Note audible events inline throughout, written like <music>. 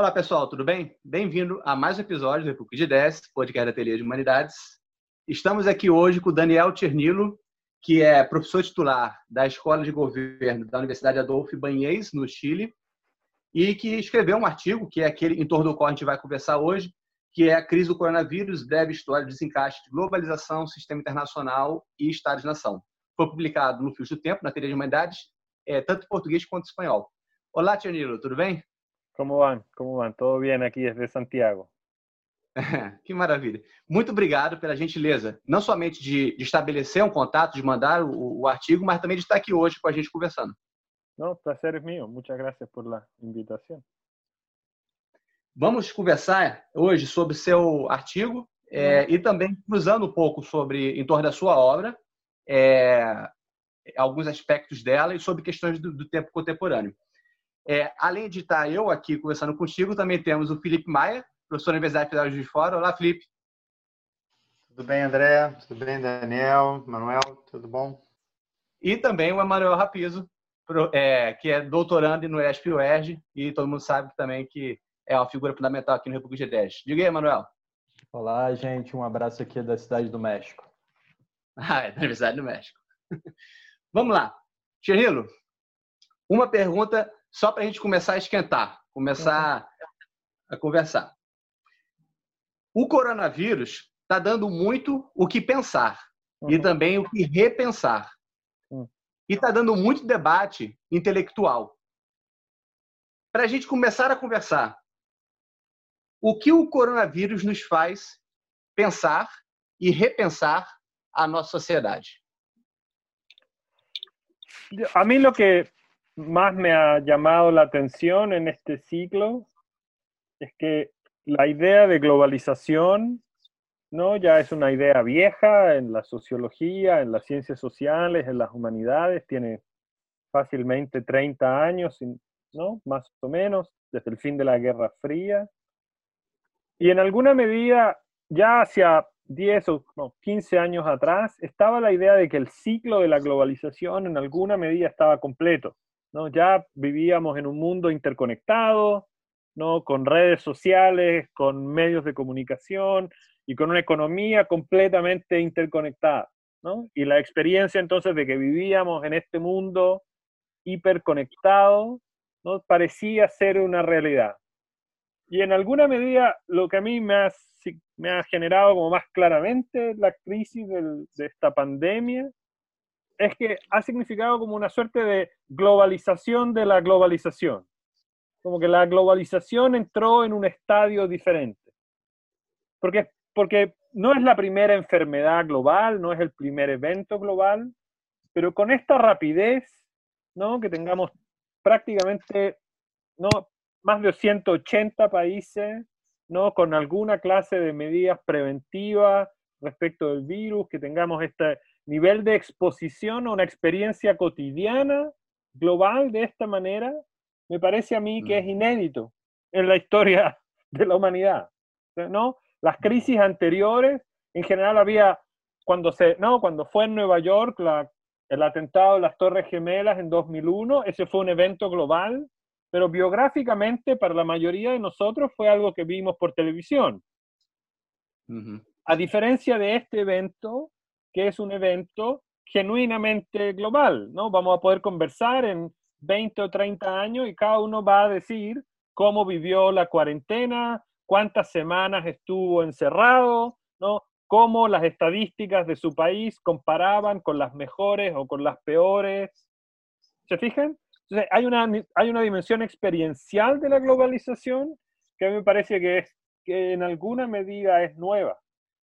Olá, pessoal, tudo bem? Bem-vindo a mais um episódio do República de 10, podcast da Ateliê de Humanidades. Estamos aqui hoje com o Daniel Ternilo, que é professor titular da Escola de Governo da Universidade Adolfo Banhês, no Chile, e que escreveu um artigo, que é aquele em torno do qual a gente vai conversar hoje, que é a crise do coronavírus, breve história de desencaixe de globalização, sistema internacional e Estado de Nação. Foi publicado no Fio do Tempo, na Teoria de Humanidades, é, tanto em português quanto em espanhol. Olá, Tio tudo bem? Como vão? Como vão? Tudo bem aqui desde Santiago. <laughs> que maravilha. Muito obrigado pela gentileza, não somente de, de estabelecer um contato, de mandar o, o, artigo, mas também de estar aqui hoje com a gente conversando. Não, prazer é meu. Muitas graças por la invitação. Vamos conversar hoje sobre seu artigo é, e também cruzando um pouco sobre em torno da sua obra, é, alguns aspectos dela e sobre questões do, do tempo contemporâneo. É, além de estar eu aqui conversando contigo, também temos o Felipe Maia, professor da Universidade Federal de Juiz Fora. Olá, Felipe. Tudo bem, André? Tudo bem, Daniel? Manuel? Tudo bom? E também o Emanuel Rapizo, é, que é doutorando no ESP-UERJ e todo mundo sabe também que é uma figura fundamental aqui no República G10. Diga aí, Emanuel. Olá, gente. Um abraço aqui da Cidade do México. <laughs> Ah, é da Universidade do México. <laughs> Vamos lá. Cherrilo, uma pergunta só para a gente começar a esquentar, começar a conversar. O coronavírus está dando muito o que pensar uhum. e também o que repensar. Uhum. E está dando muito debate intelectual. Para a gente começar a conversar, o que o coronavírus nos faz pensar e repensar a nossa sociedade? A mí lo que más me ha llamado la atención en este ciclo es que la idea de globalización ¿no? ya es una idea vieja en la sociología, en las ciencias sociales, en las humanidades, tiene fácilmente 30 años, ¿no? más o menos, desde el fin de la Guerra Fría. Y en alguna medida, ya hacia 10 o 15 años atrás, estaba la idea de que el ciclo de la globalización en alguna medida estaba completo. ¿No? Ya vivíamos en un mundo interconectado, ¿no? con redes sociales, con medios de comunicación y con una economía completamente interconectada. ¿no? Y la experiencia entonces de que vivíamos en este mundo hiperconectado ¿no? parecía ser una realidad. Y en alguna medida lo que a mí me ha, me ha generado como más claramente la crisis de esta pandemia es que ha significado como una suerte de globalización de la globalización. Como que la globalización entró en un estadio diferente. Porque, porque no es la primera enfermedad global, no es el primer evento global, pero con esta rapidez, ¿no? Que tengamos prácticamente, ¿no? Más de 180 países, ¿no? Con alguna clase de medidas preventivas respecto del virus, que tengamos este, nivel de exposición a una experiencia cotidiana, global, de esta manera, me parece a mí que es mm. inédito en la historia <laughs> de la humanidad. ¿no? Las mm. crisis anteriores, en general había, cuando, se, no, cuando fue en Nueva York la, el atentado de las Torres Gemelas en 2001, ese fue un evento global, pero biográficamente para la mayoría de nosotros fue algo que vimos por televisión. A diferencia de este evento, que es un evento genuinamente global, ¿no? Vamos a poder conversar en 20 o 30 años y cada uno va a decir cómo vivió la cuarentena, cuántas semanas estuvo encerrado, ¿no? Cómo las estadísticas de su país comparaban con las mejores o con las peores. ¿Se fijan? Entonces, hay una, hay una dimensión experiencial de la globalización que a mí me parece que, es, que en alguna medida es nueva.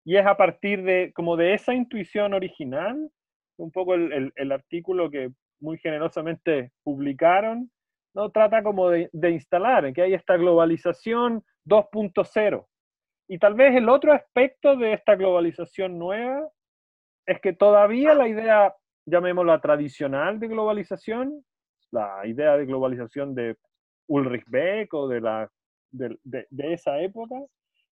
Y es a partir de, como de esa intuición original, un poco el, el, artículo que muy generosamente publicaron, ¿no? trata como de, de instalar, que hay esta globalización 2.0. Y tal vez el otro aspecto de esta globalización nueva es que todavía la idea, llamémosla tradicional de globalización, la idea de globalización de Ulrich Beck o de, la, de, de esa época,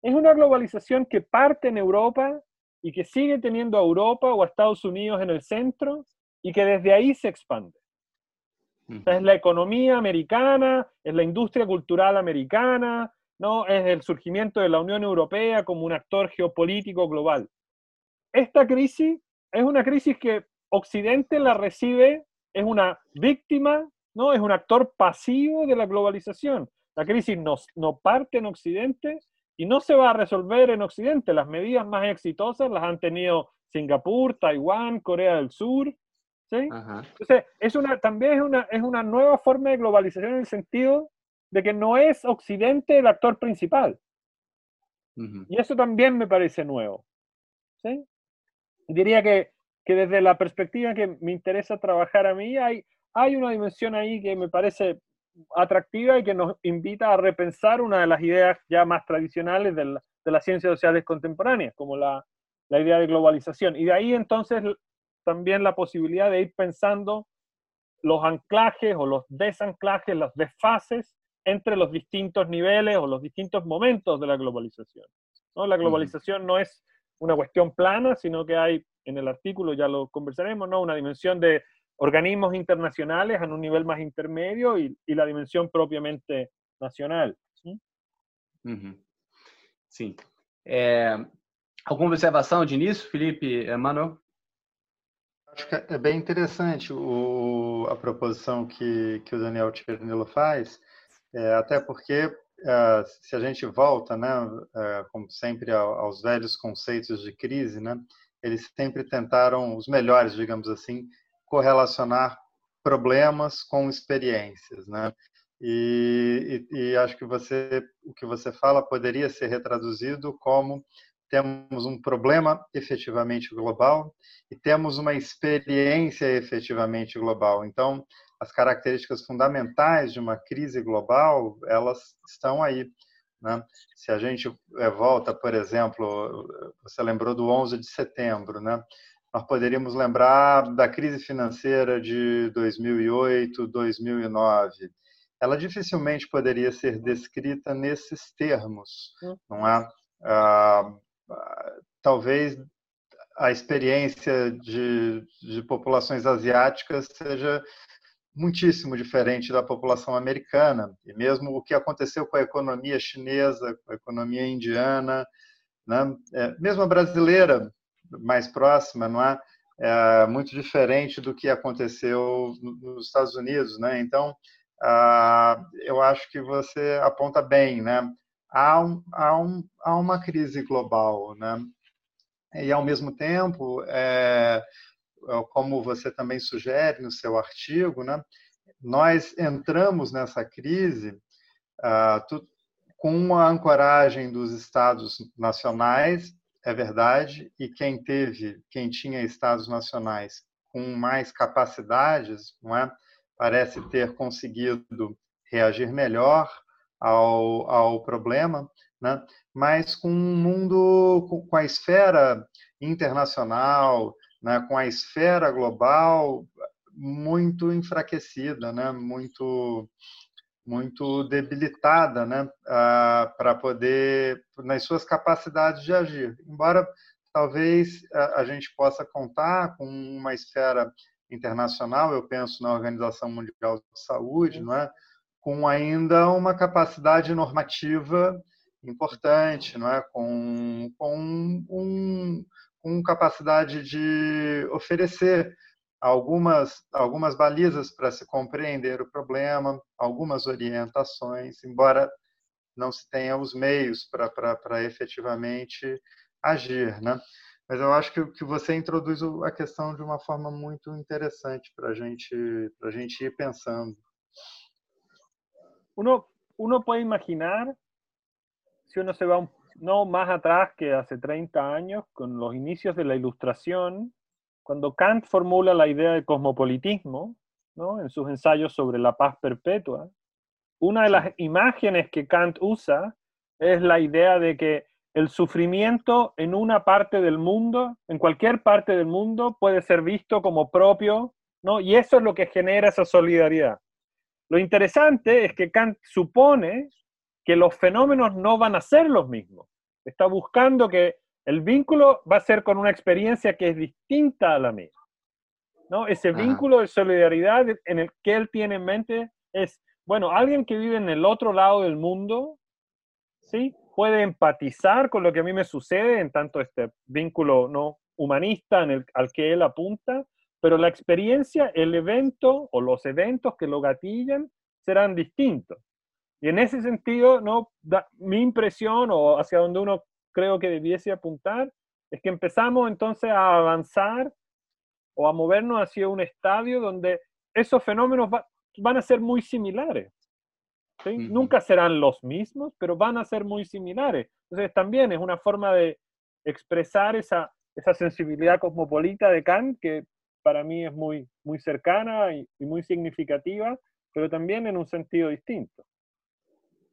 es una globalización que parte en Europa y que sigue teniendo a Europa o a Estados Unidos en el centro y que desde ahí se expande. Es la economía americana, es la industria cultural americana, ¿no? es el surgimiento de la Unión Europea como un actor geopolítico global. Esta crisis es una crisis que Occidente la recibe, es una víctima, ¿no? es un actor pasivo de la globalización. La crisis no, no parte en Occidente y no se va a resolver en Occidente. Las medidas más exitosas las han tenido Singapur, Taiwán, Corea del Sur. ¿sí? Entonces, es una, también es una, es una nueva forma de globalización en el sentido de que no es Occidente el actor principal. Y eso también me parece nuevo. ¿sí? Diría que, que, desde la perspectiva que me interesa trabajar a mí, hay, hay una dimensión ahí que me parece atractiva y que nos invita a repensar una de las ideas ya más tradicionales de, de las ciencias sociales contemporáneas, como la, la idea de globalización. Y de ahí entonces también la posibilidad de ir pensando los anclajes o los desanclajes, los desfases entre los distintos niveles o los distintos momentos de la globalización. ¿no? La globalización no es una cuestión plana, sino que hay, en el artículo ya lo conversaremos, ¿no? una dimensión de organismos internacionales en un nivel más intermedio y, y la dimensión propiamente nacional. ¿sí? Sim. É, alguma observação de início, Felipe, Emanuel? Acho que é bem interessante o, a proposição que, que o Daniel Tchernilo faz, é, até porque é, se a gente volta, né, é, como sempre, aos velhos conceitos de crise, né, eles sempre tentaram, os melhores, digamos assim, correlacionar problemas com experiências, né? E, e, e, acho que você, o que você fala poderia ser retraduzido como temos um problema efetivamente global e temos uma experiência efetivamente global. Então, as características fundamentais de uma crise global, elas estão aí. Né? Se a gente eh, volta, por exemplo, você lembrou do 11 de setembro, né? Nós poderíamos lembrar da crise financeira de 2008, 2009. Ela dificilmente poderia ser descrita nesses termos, hum. não é? Ah, talvez a experiência de, de populações asiáticas seja muitíssimo diferente da população americana. E mesmo o que aconteceu com a economia chinesa, com a economia indiana, né? é, mesmo a brasileira, mais próxima, não é? é muito diferente do que aconteceu nos Estados Unidos, né? Então, ah, eu acho que você aponta bem, né? Há, um, há, um, há uma crise global, né? E ao mesmo tempo, é, como você também sugere no seu artigo, né? Nós entramos nessa crise ah, tu, com a ancoragem dos estados nacionais é verdade, e quem teve, quem tinha estados nacionais com mais capacidades, não é? parece ter conseguido reagir melhor ao, ao problema, né? mas com um mundo, com a esfera internacional, né? com a esfera global muito enfraquecida, né? muito muito debilitada, né, para poder nas suas capacidades de agir. Embora talvez a gente possa contar com uma esfera internacional, eu penso na Organização Mundial de Saúde, não é, com ainda uma capacidade normativa importante, não é, com, com um, com capacidade de oferecer algumas, algumas balizas para se compreender o problema, algumas orientações, embora não se tenha os meios para efetivamente agir, né? Mas eu acho que, que você introduz a questão de uma forma muito interessante para gente, a gente ir pensando. Uno, uno pode imaginar, se uno se va um, no más atrás que hace 30 años, con los inicios de la Ilustración, Cuando Kant formula la idea de cosmopolitismo, ¿no? en sus ensayos sobre la paz perpetua, una de las imágenes que Kant usa es la idea de que el sufrimiento en una parte del mundo, en cualquier parte del mundo, puede ser visto como propio, ¿no? Y eso es lo que genera esa solidaridad. Lo interesante es que Kant supone que los fenómenos no van a ser los mismos. Está buscando que el vínculo va a ser con una experiencia que es distinta a la mía. ¿no? Ese vínculo de solidaridad en el que él tiene en mente es, bueno, alguien que vive en el otro lado del mundo, ¿sí? Puede empatizar con lo que a mí me sucede en tanto este vínculo no humanista en el, al que él apunta, pero la experiencia, el evento o los eventos que lo gatillan serán distintos. Y en ese sentido, ¿no? mi impresión o hacia donde uno creo que debiese apuntar es que empezamos entonces a avanzar o a movernos hacia un estadio donde esos fenómenos van a ser muy similares. Nunca serán los mismos, pero van a ser muy similares. Entonces también es una forma de expresar esa, esa sensibilidad cosmopolita de Kant que para mí es muy, muy cercana y, y muy significativa, pero también en um sentido distinto.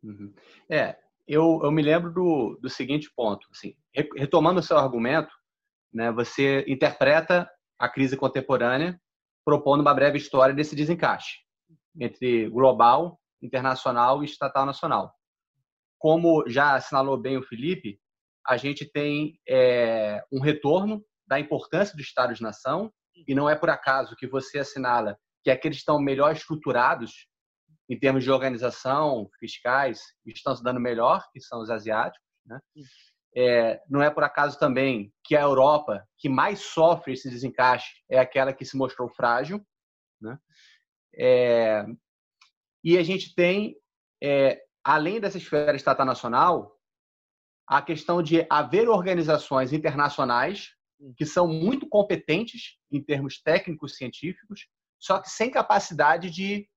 Uhum. É, eu, eu me lembro do, do seguinte ponto, assim, retomando o seu argumento, né, você interpreta a crise contemporânea propondo uma breve história desse desencaixe entre global, internacional e estatal nacional. Como já assinalou bem o Felipe, a gente tem é, um retorno da importância dos Estados-nação e não é por acaso que você assinala que aqueles estão melhor estruturados em termos de organização, fiscais, estão se dando melhor, que são os asiáticos. Né? É, não é por acaso também que a Europa, que mais sofre esse desencaixe, é aquela que se mostrou frágil. Né? É, e a gente tem, é, além dessa esfera estatal nacional, a questão de haver organizações internacionais que são muito competentes em termos técnicos científicos, só que sem capacidade de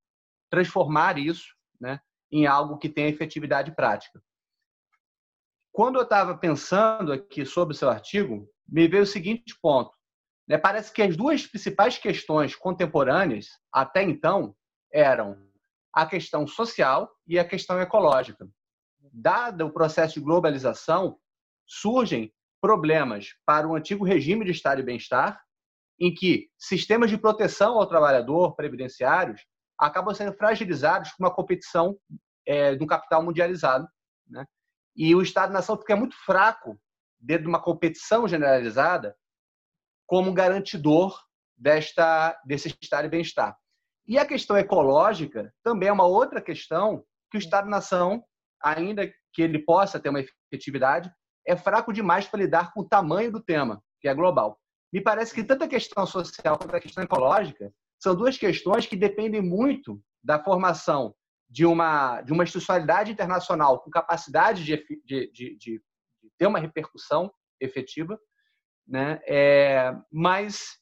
transformar isso né, em algo que tenha efetividade prática. Quando eu estava pensando aqui sobre o seu artigo, me veio o seguinte ponto. Né, parece que as duas principais questões contemporâneas, até então, eram a questão social e a questão ecológica. Dado o processo de globalização, surgem problemas para o antigo regime de Estado e bem-estar em que sistemas de proteção ao trabalhador previdenciários acabam sendo fragilizados por uma competição é, de um capital mundializado. Né? E o Estado-nação fica muito fraco dentro de uma competição generalizada como garantidor desta, desse estado de bem-estar. E a questão ecológica também é uma outra questão que o Estado-nação, ainda que ele possa ter uma efetividade, é fraco demais para lidar com o tamanho do tema, que é global. Me parece que tanto a questão social quanto a questão ecológica são duas questões que dependem muito da formação de uma, de uma institucionalidade internacional com capacidade de, de, de, de ter uma repercussão efetiva, né? É, mas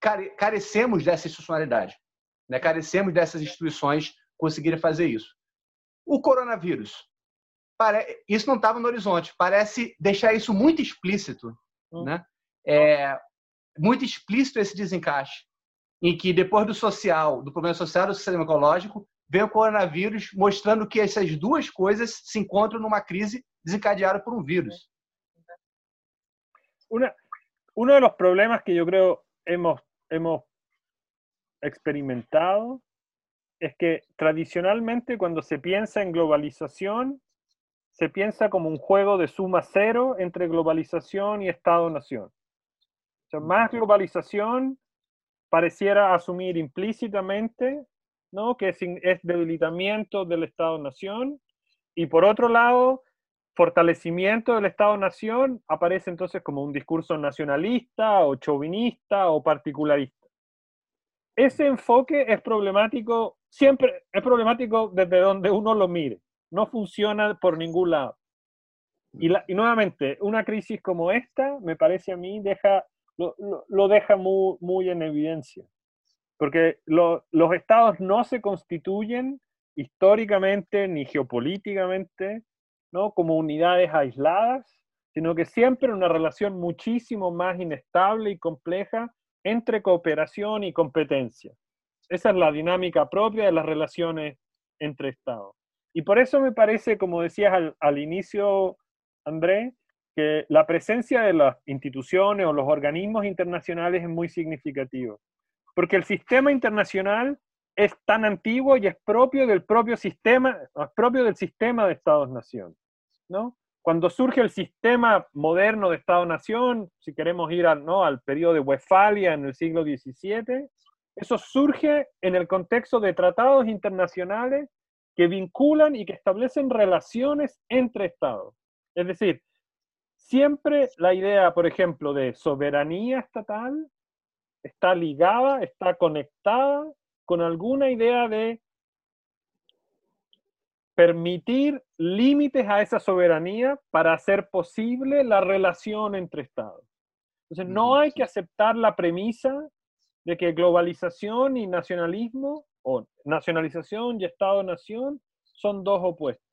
care, carecemos dessa institucionalidade, né? carecemos dessas instituições conseguirem fazer isso. O coronavírus, isso não estava no horizonte, parece deixar isso muito explícito, hum. né? É, muito explícito esse desencaixe, em que depois do social, do problema social do sistema ecológico, vem o coronavírus mostrando que essas duas coisas se encontram numa crise desencadeada por um vírus. De los problemas que yo creo hemos, hemos experimentado es que tradicionalmente cuando se piensa en globalización, se piensa como un juego de suma cero entre globalización y Estado-nación más globalización pareciera asumir implícitamente ¿no? que es, debilitamiento del Estado-Nación y por otro lado, fortalecimiento del Estado-Nación aparece entonces como un discurso nacionalista o chauvinista o particularista. Ese enfoque es problemático, siempre es problemático desde donde uno lo mire, no funciona por ningún lado. Y nuevamente, una crisis como esta, me parece a mí, deja lo, deja muy, muy, en evidencia. Porque los estados no se constituyen históricamente ni geopolíticamente ¿no? como unidades aisladas, sino que siempre una relación muchísimo más inestable y compleja entre cooperación y competencia. Esa es la dinámica propia de las relaciones entre estados. Y por eso me parece, como decías al, al inicio, André, que la presencia de las instituciones o los organismos internacionales es muy significativo, porque el sistema internacional es tan antiguo y es propio del propio sistema, es propio del sistema de Estados-Nación, ¿no? cuando surge el sistema moderno de Estado-Nación, si queremos ir al, ¿no? al periodo de Westfalia en el siglo XVII, eso surge en el contexto de tratados internacionales que vinculan y que establecen relaciones entre estados. Es decir, siempre la idea, por ejemplo, de soberanía estatal está ligada, está conectada con alguna idea de permitir límites a esa soberanía para hacer posible la relación entre estados. Entonces, no hay que aceptar la premisa de que globalización y nacionalismo, o nacionalización y Estado-nación, son dos opuestos.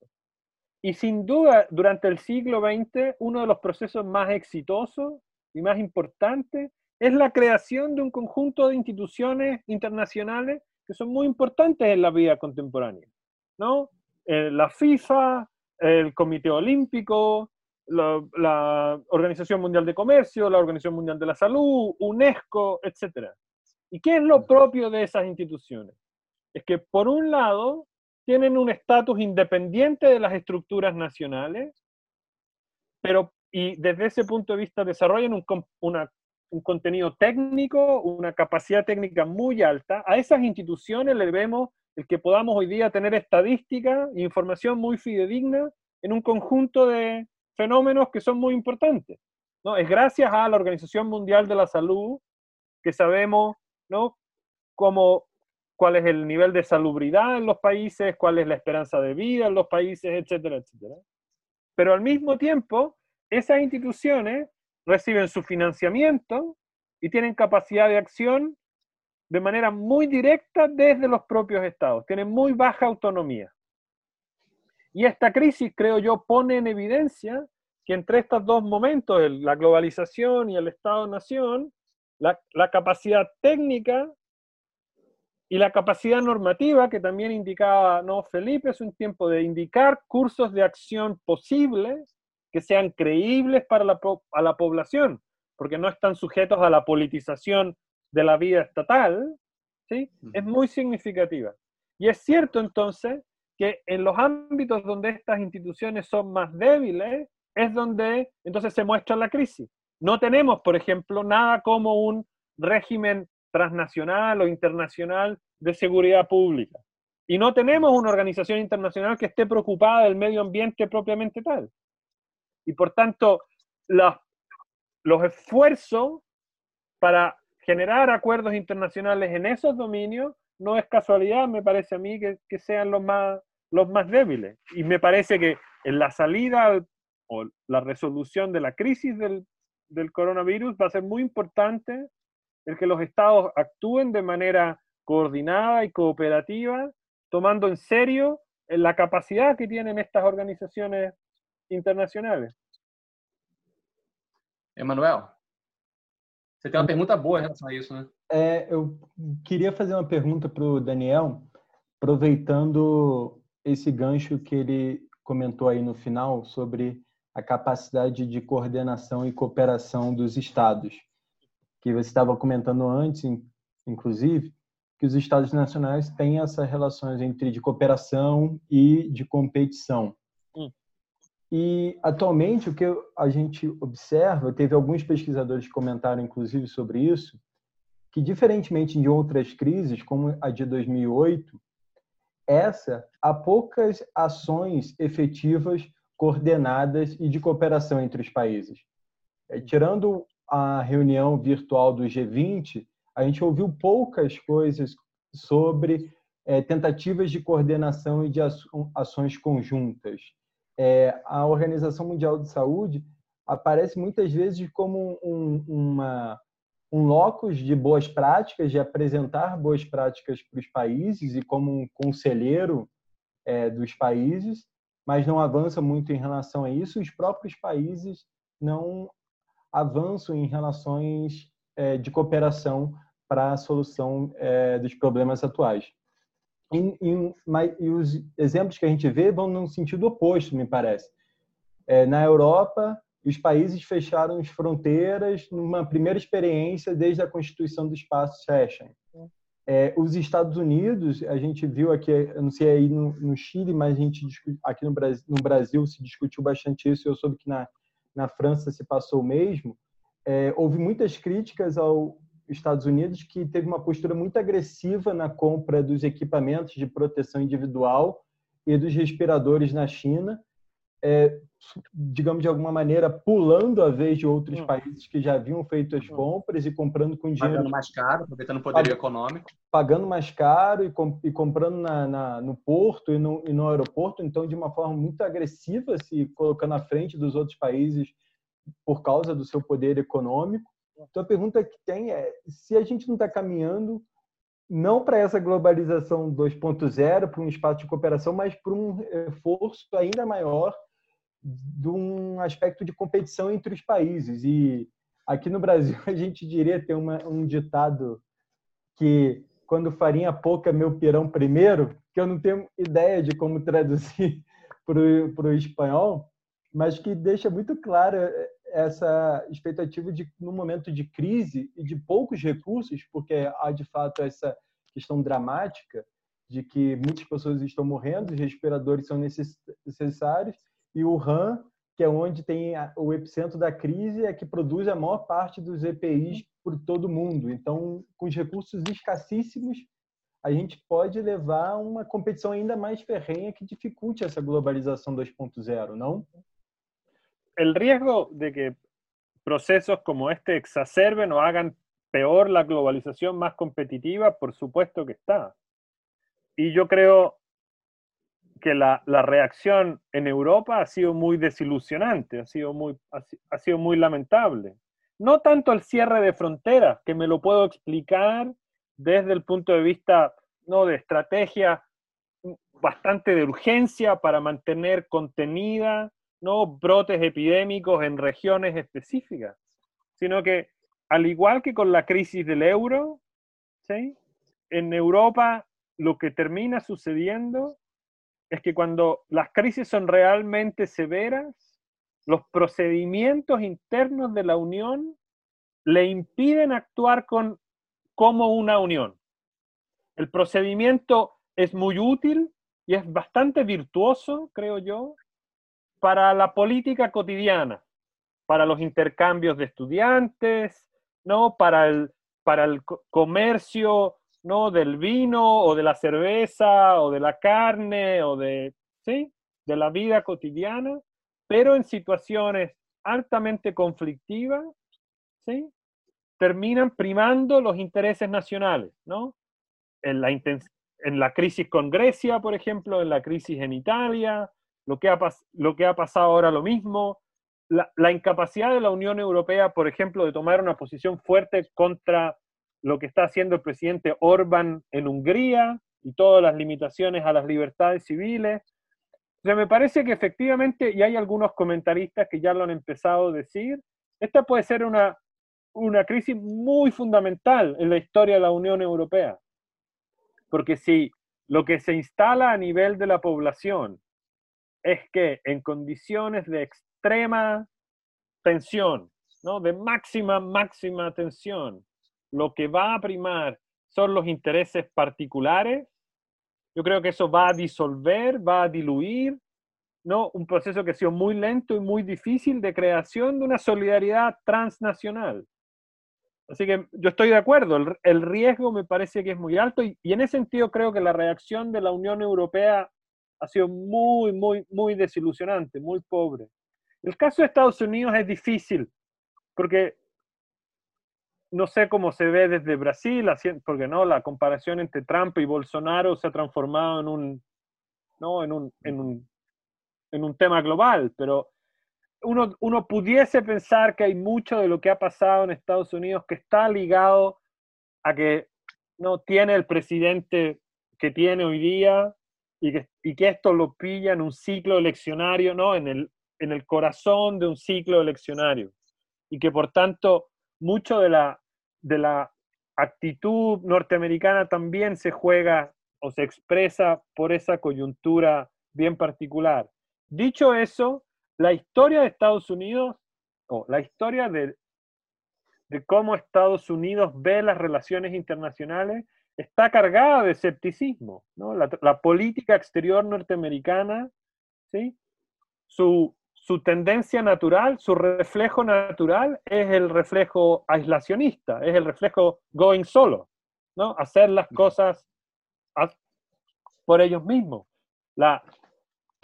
Y sin duda, durante el siglo XX, uno de los procesos más exitosos y más importantes es la creación de un conjunto de instituciones internacionales que son muy importantes en la vida contemporánea, ¿no? Eh, la FIFA, el Comité Olímpico, la, Organización Mundial de Comercio, la Organización Mundial de la Salud, UNESCO, etc. ¿Y qué es lo propio de esas instituciones? Es que, por un lado, tienen un estatus independiente de las estructuras nacionales, pero y desde ese punto de vista desarrollan un, un contenido técnico, una capacidad técnica muy alta. A esas instituciones le vemos el que podamos hoy día tener estadística e información muy fidedigna en un conjunto de fenómenos que son muy importantes. ¿no? Es gracias a la Organización Mundial de la Salud que sabemos ¿no? cómo, cuál es el nivel de salubridad en los países, cuál es la esperanza de vida en los países, etcétera, etcétera. Pero al mismo tiempo, esas instituciones reciben su financiamiento y tienen capacidad de acción de manera muy directa desde los propios estados, tienen muy baja autonomía. Y esta crisis, creo yo, pone en evidencia que entre estos dos momentos, la globalización y el Estado-Nación, la, la, capacidad técnica y la capacidad normativa, que también indicaba ¿no? Felipe, es un tiempo de indicar cursos de acción posibles que sean creíbles para la, a la población, porque no están sujetos a la politización de la vida estatal, ¿sí? es muy significativa. Y es cierto entonces que en los ámbitos donde estas instituciones son más débiles, es donde entonces se muestra la crisis. No tenemos, por ejemplo, nada como un régimen transnacional o internacional de seguridad pública. Y no tenemos una organización internacional que esté preocupada del medio ambiente propiamente tal. Y por tanto, los esfuerzos para generar acuerdos internacionales en esos dominios no es casualidad, me parece a mí, que, sean los más, los más débiles. Y me parece que en la salida o la resolución de la crisis del, del coronavirus va a ser muy importante el que los estados actúen de manera coordinada y cooperativa, tomando en serio la capacidad que tienen estas organizaciones internacionales. Emanuel, Você tem uma pergunta boa em relação a isso, né? É, eu queria fazer uma pergunta para o Daniel, aproveitando esse gancho que ele comentou aí no final sobre a capacidade de coordenação e cooperação dos estados, que você estava comentando antes, inclusive, que os estados nacionais têm essas relações entre de cooperação e de competição. E atualmente o que a gente observa, teve alguns pesquisadores que comentaram inclusive sobre isso, que diferentemente de outras crises, como a de 2008, essa há poucas ações efetivas, coordenadas e de cooperação entre os países. É, tirando a reunião virtual do G20, a gente ouviu poucas coisas sobre é, tentativas de coordenação e de ações conjuntas é, a Organização Mundial de Saúde aparece muitas vezes como um, uma, um locus de boas práticas, de apresentar boas práticas para os países e como um conselheiro é, dos países, mas não avança muito em relação a isso. Os próprios países não avançam em relações é, de cooperação para a solução é, dos problemas atuais. E, e, mas, e, os exemplos que a gente vê vão no sentido oposto, me parece. É, na Europa, os países fecharam as fronteiras numa primeira experiência desde a constituição do espaço Schengen. É, os Estados Unidos, a gente viu aqui, eu não sei aí no, no Chile, mas a gente aqui no Brasil, no Brasil se discutiu bastante isso. Eu soube que na, na França se passou o mesmo. É, houve muitas críticas aos Estados Unidos que teve uma postura muito agressiva na compra dos equipamentos de proteção individual e dos respiradores na China, é, digamos de alguma maneira, pulando a vez de outros hum. países que já haviam feito as hum. compras e comprando com dinheiro. Pagando mais caro, aproveitando o poder econômico. Pagando mais caro e, com, e comprando na, na, no porto e no, e no aeroporto, então de uma forma muito agressiva, se colocando à frente dos outros países por causa do seu poder econômico. Então a pergunta que tem é se a gente não está caminhando não para essa globalização 2.0, para um espaço de cooperação, mas para um reforço ainda maior de um aspecto de competição entre os países. E aqui no Brasil <laughs> a gente diria ter um ditado que quando farinha pouca meu pirão primeiro, que eu não tenho ideia de como traduzir <laughs> para o espanhol, mas que deixa muito clara essa expectativa de, no momento de crise e de poucos recursos, porque há de fato essa questão dramática de que muitas pessoas estão morrendo, os respiradores são necessários, e o RAM, que é onde tem o epicentro da crise, é que produz a maior parte dos EPIs por todo o mundo. Então, com os recursos escassíssimos, a gente pode levar uma competição ainda mais ferrenha que dificulte essa globalização 2.0, não? el riesgo de que procesos como este exacerben o hagan peor la globalización más competitiva, por supuesto que está. Y yo creo que la, reacción en Europa ha sido muy desilusionante, ha sido muy, ha sido muy lamentable. No tanto el cierre de fronteras, que me lo puedo explicar desde el punto de vista ¿no? de estrategia bastante de urgencia para mantener contenida no brotes epidémicos en regiones específicas, sino que al igual que con la crisis del euro, ¿sí? en Europa lo que termina sucediendo es que cuando las crisis son realmente severas, los procedimientos internos de la Unión le impiden actuar como una unión. El procedimiento es muy útil y es bastante virtuoso, creo yo, para la política cotidiana, para los intercambios de estudiantes, ¿no? Para el, para el comercio, ¿no? Del vino o de la cerveza o de la carne o de, ¿sí? De la vida cotidiana, pero en situaciones altamente conflictivas, ¿sí? Terminan primando los intereses nacionales, ¿no? En la, en la crisis con Grecia, por ejemplo, en la crisis en Italia, lo que ha, lo que ha pasado ahora lo mismo, la, incapacidad de la Unión Europea, por ejemplo, de tomar una posición fuerte contra lo que está haciendo el presidente Orban en Hungría y todas las limitaciones a las libertades civiles. O me parece que efectivamente, y hay algunos comentaristas que ya lo han empezado a decir, esta puede ser una, una crisis muy fundamental en la historia de la Unión Europea. Porque si lo que se instala a nivel de la población es que en condiciones de extrema tensión, ¿no? de máxima, máxima tensión, lo que va a primar son los intereses particulares, yo creo que eso va a disolver, va a diluir, ¿no? Un proceso que ha sido muy lento y muy difícil de creación de una solidaridad transnacional. Así que yo estoy de acuerdo, el, riesgo me parece que es muy alto y, y, en ese sentido creo que la reacción de la Unión Europea ha sido muy, muy, muy desilusionante, muy pobre. El caso de Estados Unidos es difícil, porque no sé cómo se ve desde Brasil, porque no, la comparación entre Trump y Bolsonaro se ha transformado en un, ¿no? en un, en un, en un tema global, pero uno, uno pudiese pensar que hay mucho de lo que ha pasado en Estados Unidos que está ligado a que no tiene el presidente que tiene hoy día, y que, y que esto lo pilla en un ciclo eleccionario, ¿no? En el, en el corazón de un ciclo eleccionario. Y que por tanto mucho de la, de la actitud norteamericana también se juega o se expresa por esa coyuntura bien particular. Dicho eso, la historia de Estados Unidos, o la historia de, de cómo Estados Unidos ve las relaciones internacionales, está cargada de escepticismo. ¿no? La, política exterior norteamericana, ¿sí? su, su tendencia natural, su reflejo natural es el reflejo aislacionista, es el reflejo going solo, ¿no? hacer las cosas por ellos mismos. La,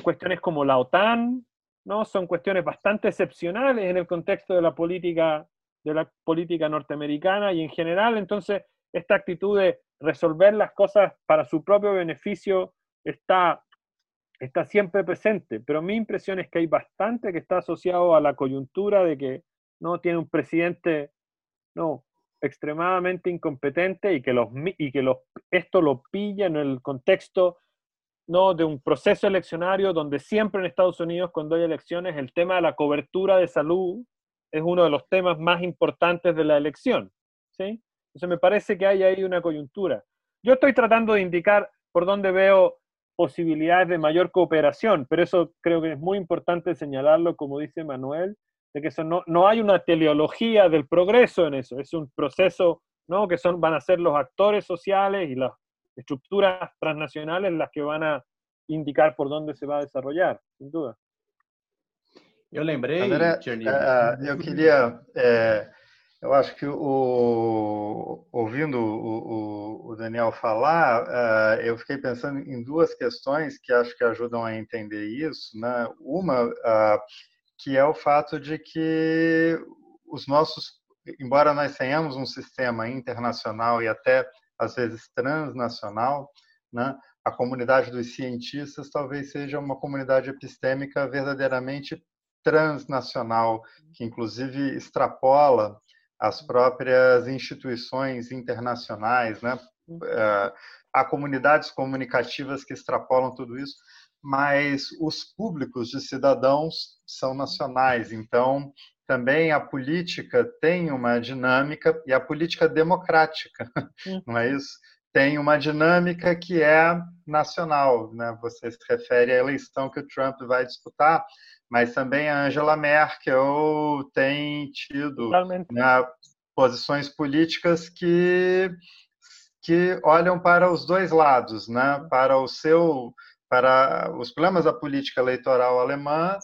cuestiones como la OTAN, ¿no? Son cuestiones bastante excepcionales en el contexto de la política de la política norteamericana y en general, entonces, esta actitud de resolver las cosas para su propio beneficio está, está siempre presente, pero mi impresión es que hay bastante que está asociado a la coyuntura de que no tiene un presidente no extremadamente incompetente y que, los, y que los, esto lo pilla en el contexto ¿no? de un proceso eleccionario donde siempre en Estados Unidos cuando hay elecciones el tema de la cobertura de salud es uno de los temas más importantes de la elección. ¿sí? Entonces me parece que hay ahí una coyuntura. Yo estoy tratando de indicar por dónde veo posibilidades de mayor cooperación, pero eso creo que es muy importante señalarlo, como dice Manuel, de que eso no, no hay una teleología del progreso en eso, es un proceso ¿no? que son, van a ser los actores sociales y las estructuras transnacionales las que van a indicar por dónde se va a desarrollar, sin duda. Eu lembrei, André, uh, eu queria, é, eu acho que o, ouvindo o, o, Daniel falar, uh, eu fiquei pensando em duas questões que acho que ajudam a entender isso. Né? Uma, uh, que é o fato de que os nossos, embora nós tenhamos um sistema internacional e até às vezes transnacional, né? a comunidade dos cientistas talvez seja uma comunidade epistêmica verdadeiramente transnacional, que inclusive extrapola as próprias instituições internacionais, né? Eh, há comunidades comunicativas que extrapolam tudo isso, mas os públicos de cidadãos são nacionais, então também a política tem uma dinâmica e a política democrática, <laughs> não é isso? Tem uma dinâmica que é nacional, né? Você se refere à eleição que o Trump vai disputar, mas também a Angela Merkel tem tido né, posições políticas que que olham para os dois lados, né? Para o seu, para os problemas da política eleitoral alemã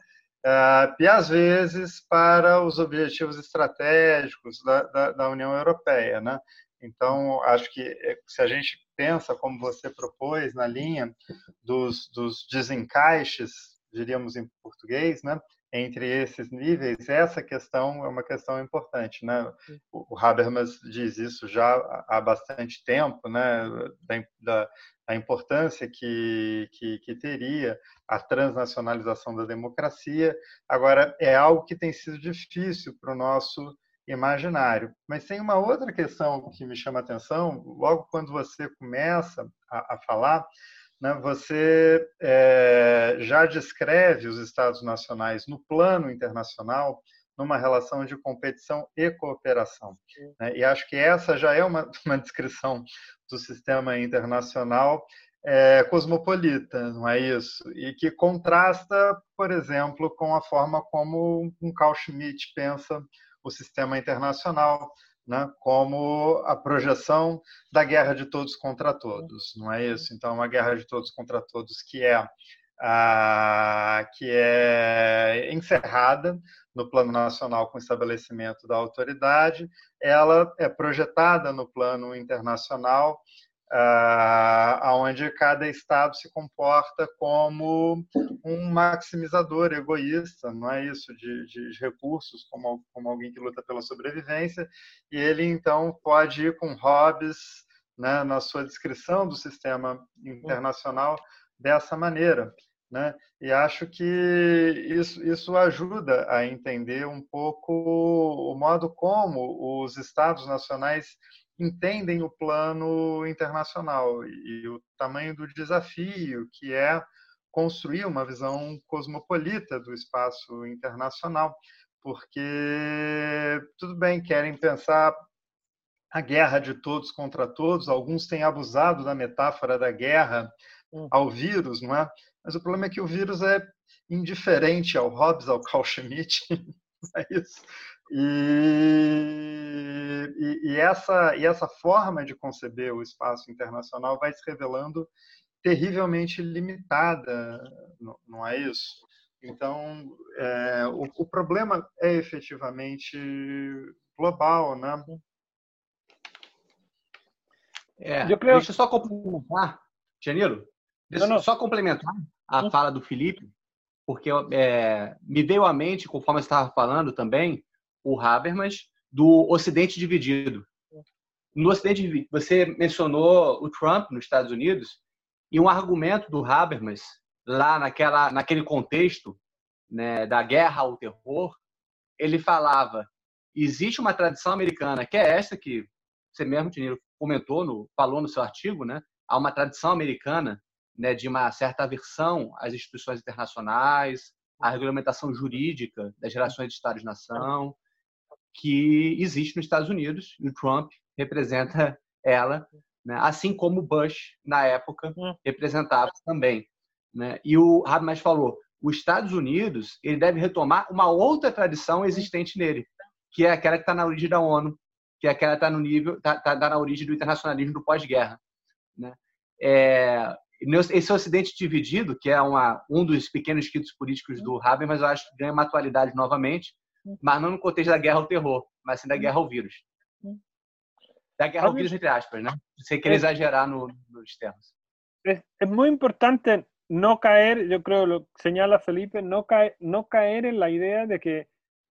uh, e às vezes para os objetivos estratégicos da, da, da União Europeia, né? Então acho que eh, se a gente pensa como você propôs na linha dos, dos desencaixes diríamos em português, né? entre esses níveis, essa questão é uma questão importante, né? O Habermas diz isso já há bastante tempo, né? Da, da importância que, que, que, teria a transnacionalização da democracia. Agora, é algo que tem sido difícil para o nosso imaginário. Mas tem uma outra questão que me chama a atenção, logo quando você começa a, a falar né, você é, já descreve os Estados nacionais no plano internacional numa relação de competição e cooperação. Né? E acho que essa já é uma, <laughs> uma descrição do sistema internacional é, cosmopolita, não é isso? E que contrasta, por exemplo, com a forma como um Carl Schmitt pensa o sistema internacional, né, como a projeção da guerra de todos contra todos, não é isso? Então, uma guerra de todos contra todos que é a, que é encerrada no plano nacional com o estabelecimento da autoridade, ela é projetada no plano internacional uh, onde cada estado se comporta como um maximizador egoísta, não é isso, de, de, recursos, como, como alguém que luta pela sobrevivência, e ele então pode ir com hobbies né, na sua descrição do sistema internacional dessa maneira. Né? E acho que isso, isso ajuda a entender um pouco o modo como os estados nacionais entendem o plano internacional e o tamanho do desafio que é construir uma visão cosmopolita do espaço internacional, porque tudo bem, querem pensar a guerra de todos contra todos, alguns têm abusado da metáfora da guerra hum. ao vírus, não é? Mas o problema é que o vírus é indiferente ao Hobbes, ao Carl Schmitt, <laughs> é isso. E, e, e, essa, e essa forma de conceber o espaço internacional vai se revelando terrivelmente limitada, não, não é isso? Então, é, o, o, problema é efetivamente global, né? É, Deixa eu só complementar, Janilo, deixa eu só complementar a fala do Felipe, porque é, me veio à mente, conforme você estava falando também, o Habermas do Ocidente dividido. No Ocidente, você mencionou o Trump nos Estados Unidos e um argumento do Habermas lá naquela, naquele contexto né, da guerra ao terror, ele falava: existe uma tradição americana que é essa que você mesmo, Dinheiro, comentou, no, falou no seu artigo, né? Há uma tradição americana né, de uma certa aversão às instituições internacionais, à regulamentação jurídica das relações de Estados-nação, que existe nos Estados Unidos, e o Trump representa <laughs> ela, né? assim como Bush, na época, hum. representava também. Né? E o Habermas falou, os Estados Unidos ele deve retomar uma outra tradição existente nele, que é aquela que está na origem da ONU, que é aquela que está no nível, está tá, tá na origem do internacionalismo do pós-guerra. Né? É, esse Ocidente dividido, que é uma, um dos pequenos escritos políticos do Habermas, eu acho que ganha uma atualidade novamente, mas não no contexto da guerra ao terror, mas sim da guerra ao vírus. Da guerra ao vírus, entre aspas, né? Sem querer exagerar no, nos termos. É, é muito importante não caer, yo creo, lo señala Felipe, no, caer, no caer en la idea de que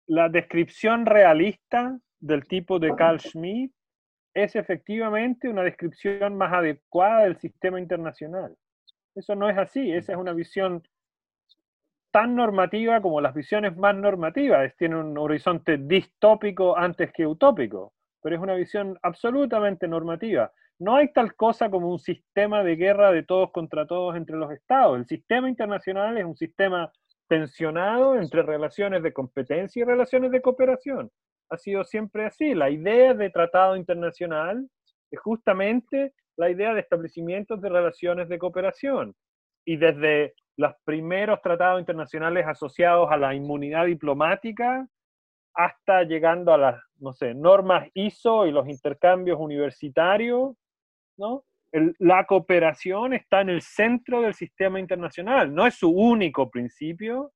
la descripción realista del tipo de Carl Schmitt es efectivamente una descripción más adecuada del sistema internacional. Eso no es así, esa es una visión tan normativa como las visiones más normativas. Tiene un horizonte distópico antes que utópico, pero es una visión absolutamente normativa. No hay tal cosa como un sistema de guerra de todos contra todos entre los estados. El sistema internacional es un sistema tensionado entre relaciones de competencia y relaciones de cooperación ha sido siempre así. La idea de tratado internacional es justamente la idea de establecimientos de relaciones de cooperación. Y desde los primeros tratados internacionales asociados a la inmunidad diplomática hasta llegando a las, no sé, normas ISO y los intercambios universitarios, ¿no? la cooperación está en el centro del sistema internacional, no es su único principio,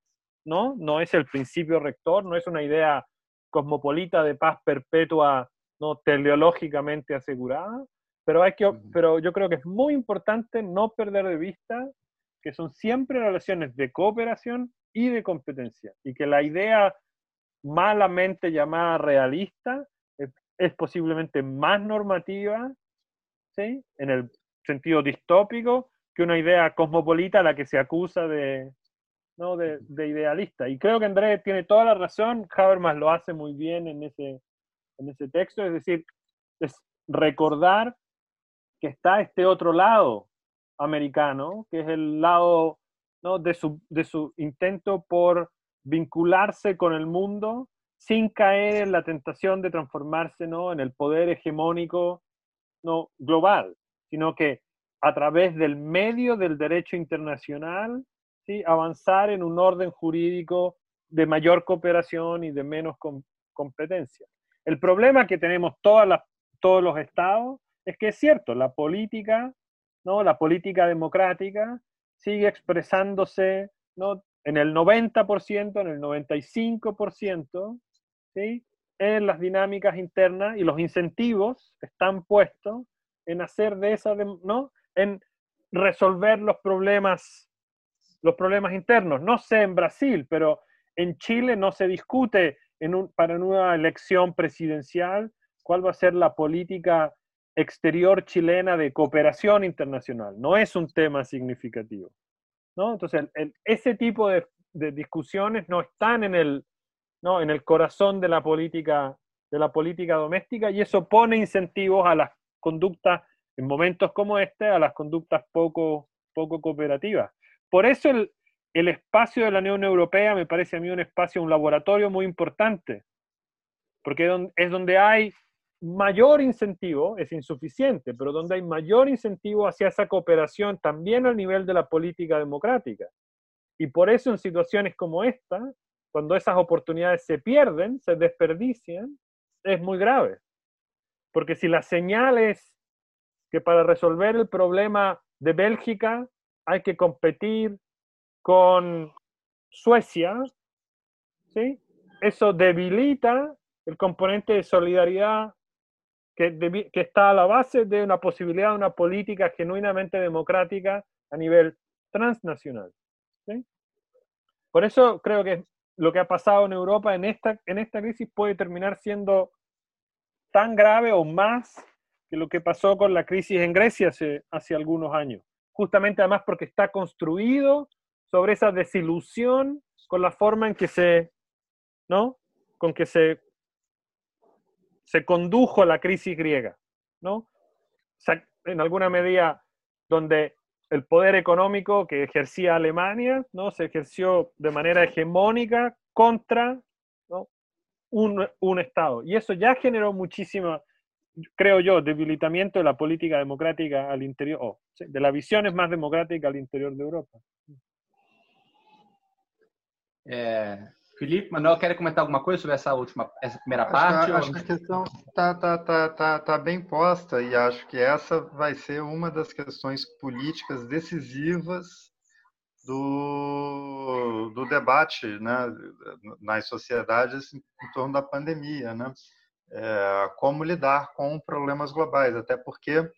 ¿no? No es el principio rector, no es una idea cosmopolita de paz perpetua, no teleológicamente asegurada, pero, hay que, pero yo creo que es muy importante no perder de vista que son siempre relaciones de cooperación y de competencia, y que la idea malamente llamada realista es, posiblemente más normativa, ¿sí? en el sentido distópico, que una idea cosmopolita a la que se acusa de, ¿no? de, idealista. Y creo que Andrés tiene toda la razón, Habermas lo hace muy bien en ese, en ese texto, es decir, es recordar que está este otro lado americano, que es el lado ¿no? de, su, de su intento por vincularse con el mundo sin caer en la tentación de transformarse ¿no? en el poder hegemónico ¿no? global, sino que a través del medio del derecho internacional avanzar en un orden jurídico de mayor cooperación y de menos competencia. El problema que tenemos todas todos los estados es que es cierto, la política, ¿no? la política democrática sigue expresándose ¿no? en el 90%, en el 95%, ¿sí? en las dinámicas internas y los incentivos están puestos en hacer de esa, ¿no? en resolver los problemas los problemas internos. No sé en Brasil, pero en Chile no se discute en un, para una elección presidencial cuál va a ser la política exterior chilena de cooperación internacional. No es un tema significativo. ¿no? Entonces, ese tipo de, discusiones no están en el, ¿no? en el corazón de la, política, de la política doméstica y eso pone incentivos a las conductas, en momentos como este, a las conductas poco, poco cooperativas. Por eso el, espacio de la Unión Europea me parece a mí un espacio, un laboratorio muy importante, porque es donde hay mayor incentivo, es insuficiente, pero donde hay mayor incentivo hacia esa cooperación también al nivel de la política democrática. Y por eso en situaciones como esta, cuando esas oportunidades se pierden, se desperdician, es muy grave. Porque si la señal es que para resolver el problema de Bélgica hay que competir con Suecia, ¿sí? eso debilita el componente de solidaridad que, está a la base de una posibilidad de una política genuinamente democrática a nivel transnacional. Por eso creo que lo que ha pasado en Europa en esta, en esta crisis puede terminar siendo tan grave o más que lo que pasó con la crisis en Grecia hace, hace algunos años. Justamente además porque está construido sobre esa desilusión con la forma en que se, ¿no? Con que se, se condujo la crisis griega, ¿no? en alguna medida donde el poder económico que ejercía Alemania, ¿no? Se ejerció de manera hegemónica contra un, un, Estado. Y eso ya generó muchísima, creo yo, debilitamiento de la política democrática al interior, o de la visión es más democrática al interior de Europa. É, Felipe, Manuel, quer comentar alguma coisa sobre essa última, essa primeira parte? Acho, que a questão está tá, tá, tá, tá bem posta e acho que essa vai ser uma das questões políticas decisivas do, do debate né, nas sociedades em torno da pandemia, né? É, como lidar com problemas globais, até porque,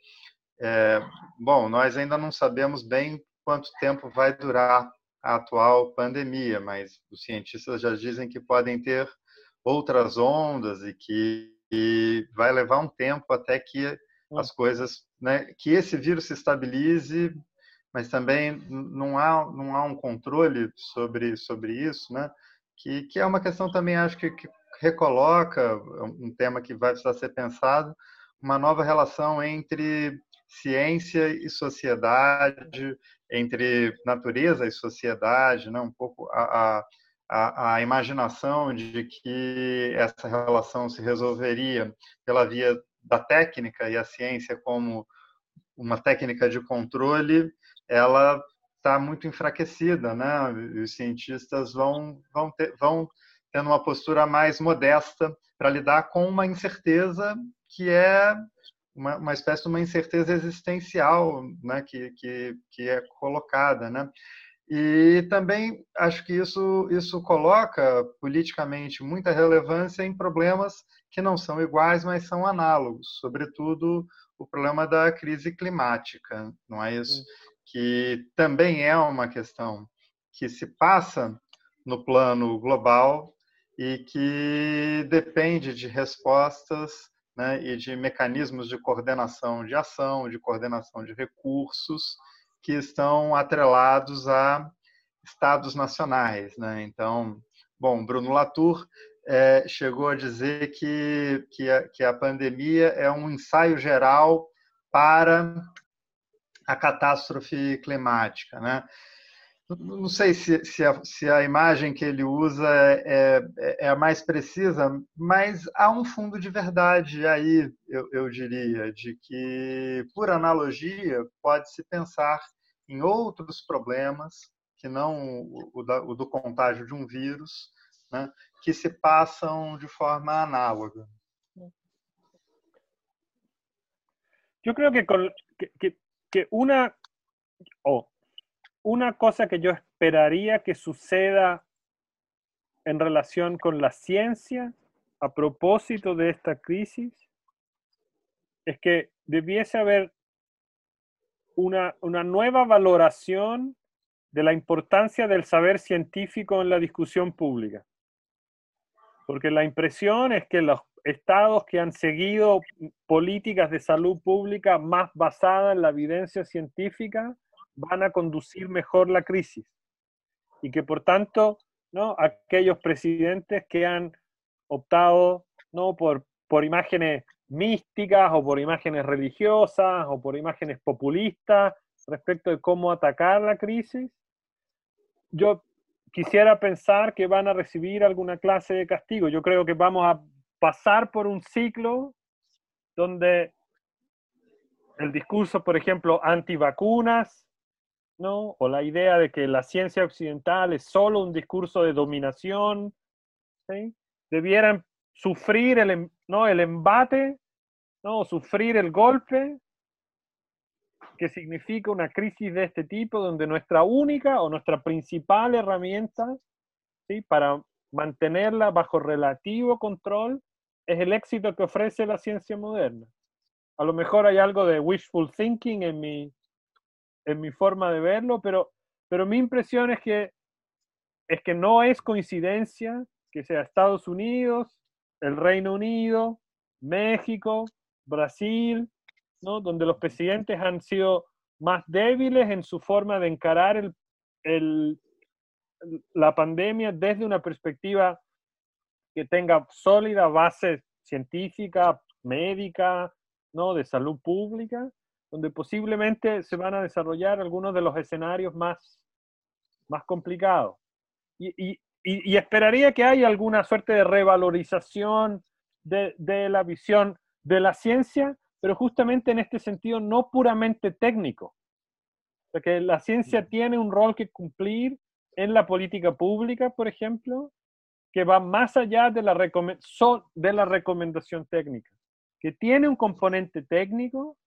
é, bom, nós ainda não sabemos bem quanto tempo vai durar a atual pandemia, mas os cientistas já dizem que podem ter outras ondas e que e vai levar um tempo até que hum. as coisas, né, que esse vírus se estabilize, mas também não há não há um controle sobre sobre isso, né? Que que é uma questão também acho que, que recoloca um tema que vai precisar ser pensado, uma nova relação entre ciência e sociedade, entre natureza e sociedade, né? um pouco a, a, a imaginação de que essa relação se resolveria pela via da técnica e a ciência como uma técnica de controle, ela está muito enfraquecida, né? Os cientistas vão vão ter, vão tendo uma postura mais modesta para lidar com uma incerteza que é uma, uma espécie de uma incerteza existencial né, que, que, que é colocada. Né? E também acho que isso, isso coloca politicamente muita relevância em problemas que não são iguais, mas são análogos, sobretudo o problema da crise climática, não é isso? Que também é uma questão que se passa no plano global e que depende de respostas né, e de mecanismos de coordenação de ação, de coordenação de recursos que estão atrelados a estados nacionais. Né? Então, bom, Bruno Latour é, chegou a dizer que, que a, que, a, pandemia é um ensaio geral para a catástrofe climática. Né? Não sei se, se, a, se, a, imagem que ele usa é, é, é, a mais precisa, mas há um fundo de verdade aí, eu, eu diria, de que, por analogia, pode-se pensar em outros problemas que não o, da, o, do contágio de um vírus, né, que se passam de forma análoga. Eu creio que, que, que uma oh, una cosa que yo esperaría que suceda en relación con la ciencia a propósito de esta crisis es que debiese haber una, nueva valoración de la importancia del saber científico en la discusión pública. Porque la impresión es que los estados que han seguido políticas de salud pública más basadas en la evidencia científica van a conducir mejor la crisis y que por tanto ¿no? aquellos presidentes que han optado ¿no? por, por imágenes místicas o por imágenes religiosas o por imágenes populistas respecto de cómo atacar la crisis, yo quisiera pensar que van a recibir alguna clase de castigo. Yo creo que vamos a pasar por un ciclo donde el discurso, por ejemplo, antivacunas, ¿no? O la idea de que la ciencia occidental es solo un discurso de dominación, ¿sí? debieran sufrir el, em, ¿no? el embate, ¿no? sufrir el golpe, que significa una crisis de este tipo, donde nuestra única o nuestra principal herramienta ¿sí? para mantenerla bajo relativo control es el éxito que ofrece la ciencia moderna. A lo mejor hay algo de wishful thinking en mi, en mi forma de verlo, pero, pero mi impresión es que, es que no es coincidencia que sea Estados Unidos, el Reino Unido, México, Brasil, ¿no? donde los presidentes han sido más débiles en su forma de encarar el, el, la pandemia desde una perspectiva que tenga sólida base científica, médica, ¿no? de salud pública, donde posiblemente se van a desarrollar algunos de los escenarios más, más complicados. Y, y, y, esperaría que haya alguna suerte de revalorización de, de, la visión de la ciencia, pero justamente en este sentido no puramente técnico. Porque la ciencia tiene un rol que cumplir en la política pública, por ejemplo, que va más allá de la, de la recomendación técnica, que tiene un componente técnico,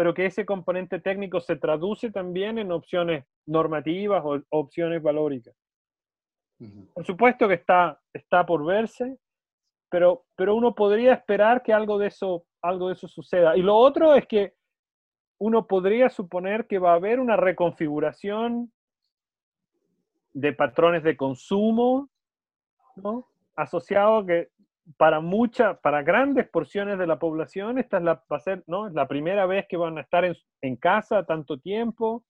pero que ese componente técnico se traduce también en opciones normativas o opciones valóricas. Por supuesto que está, está por verse, pero, pero uno podría esperar que algo de, eso, algo de eso suceda. Y lo otro es que uno podría suponer que va a haber una reconfiguración de patrones de consumo, ¿no? asociado que para muchas, para grandes porciones de la población, esta es la, va a ser, ¿no? Es la primera vez que van a estar en, en casa tanto tiempo,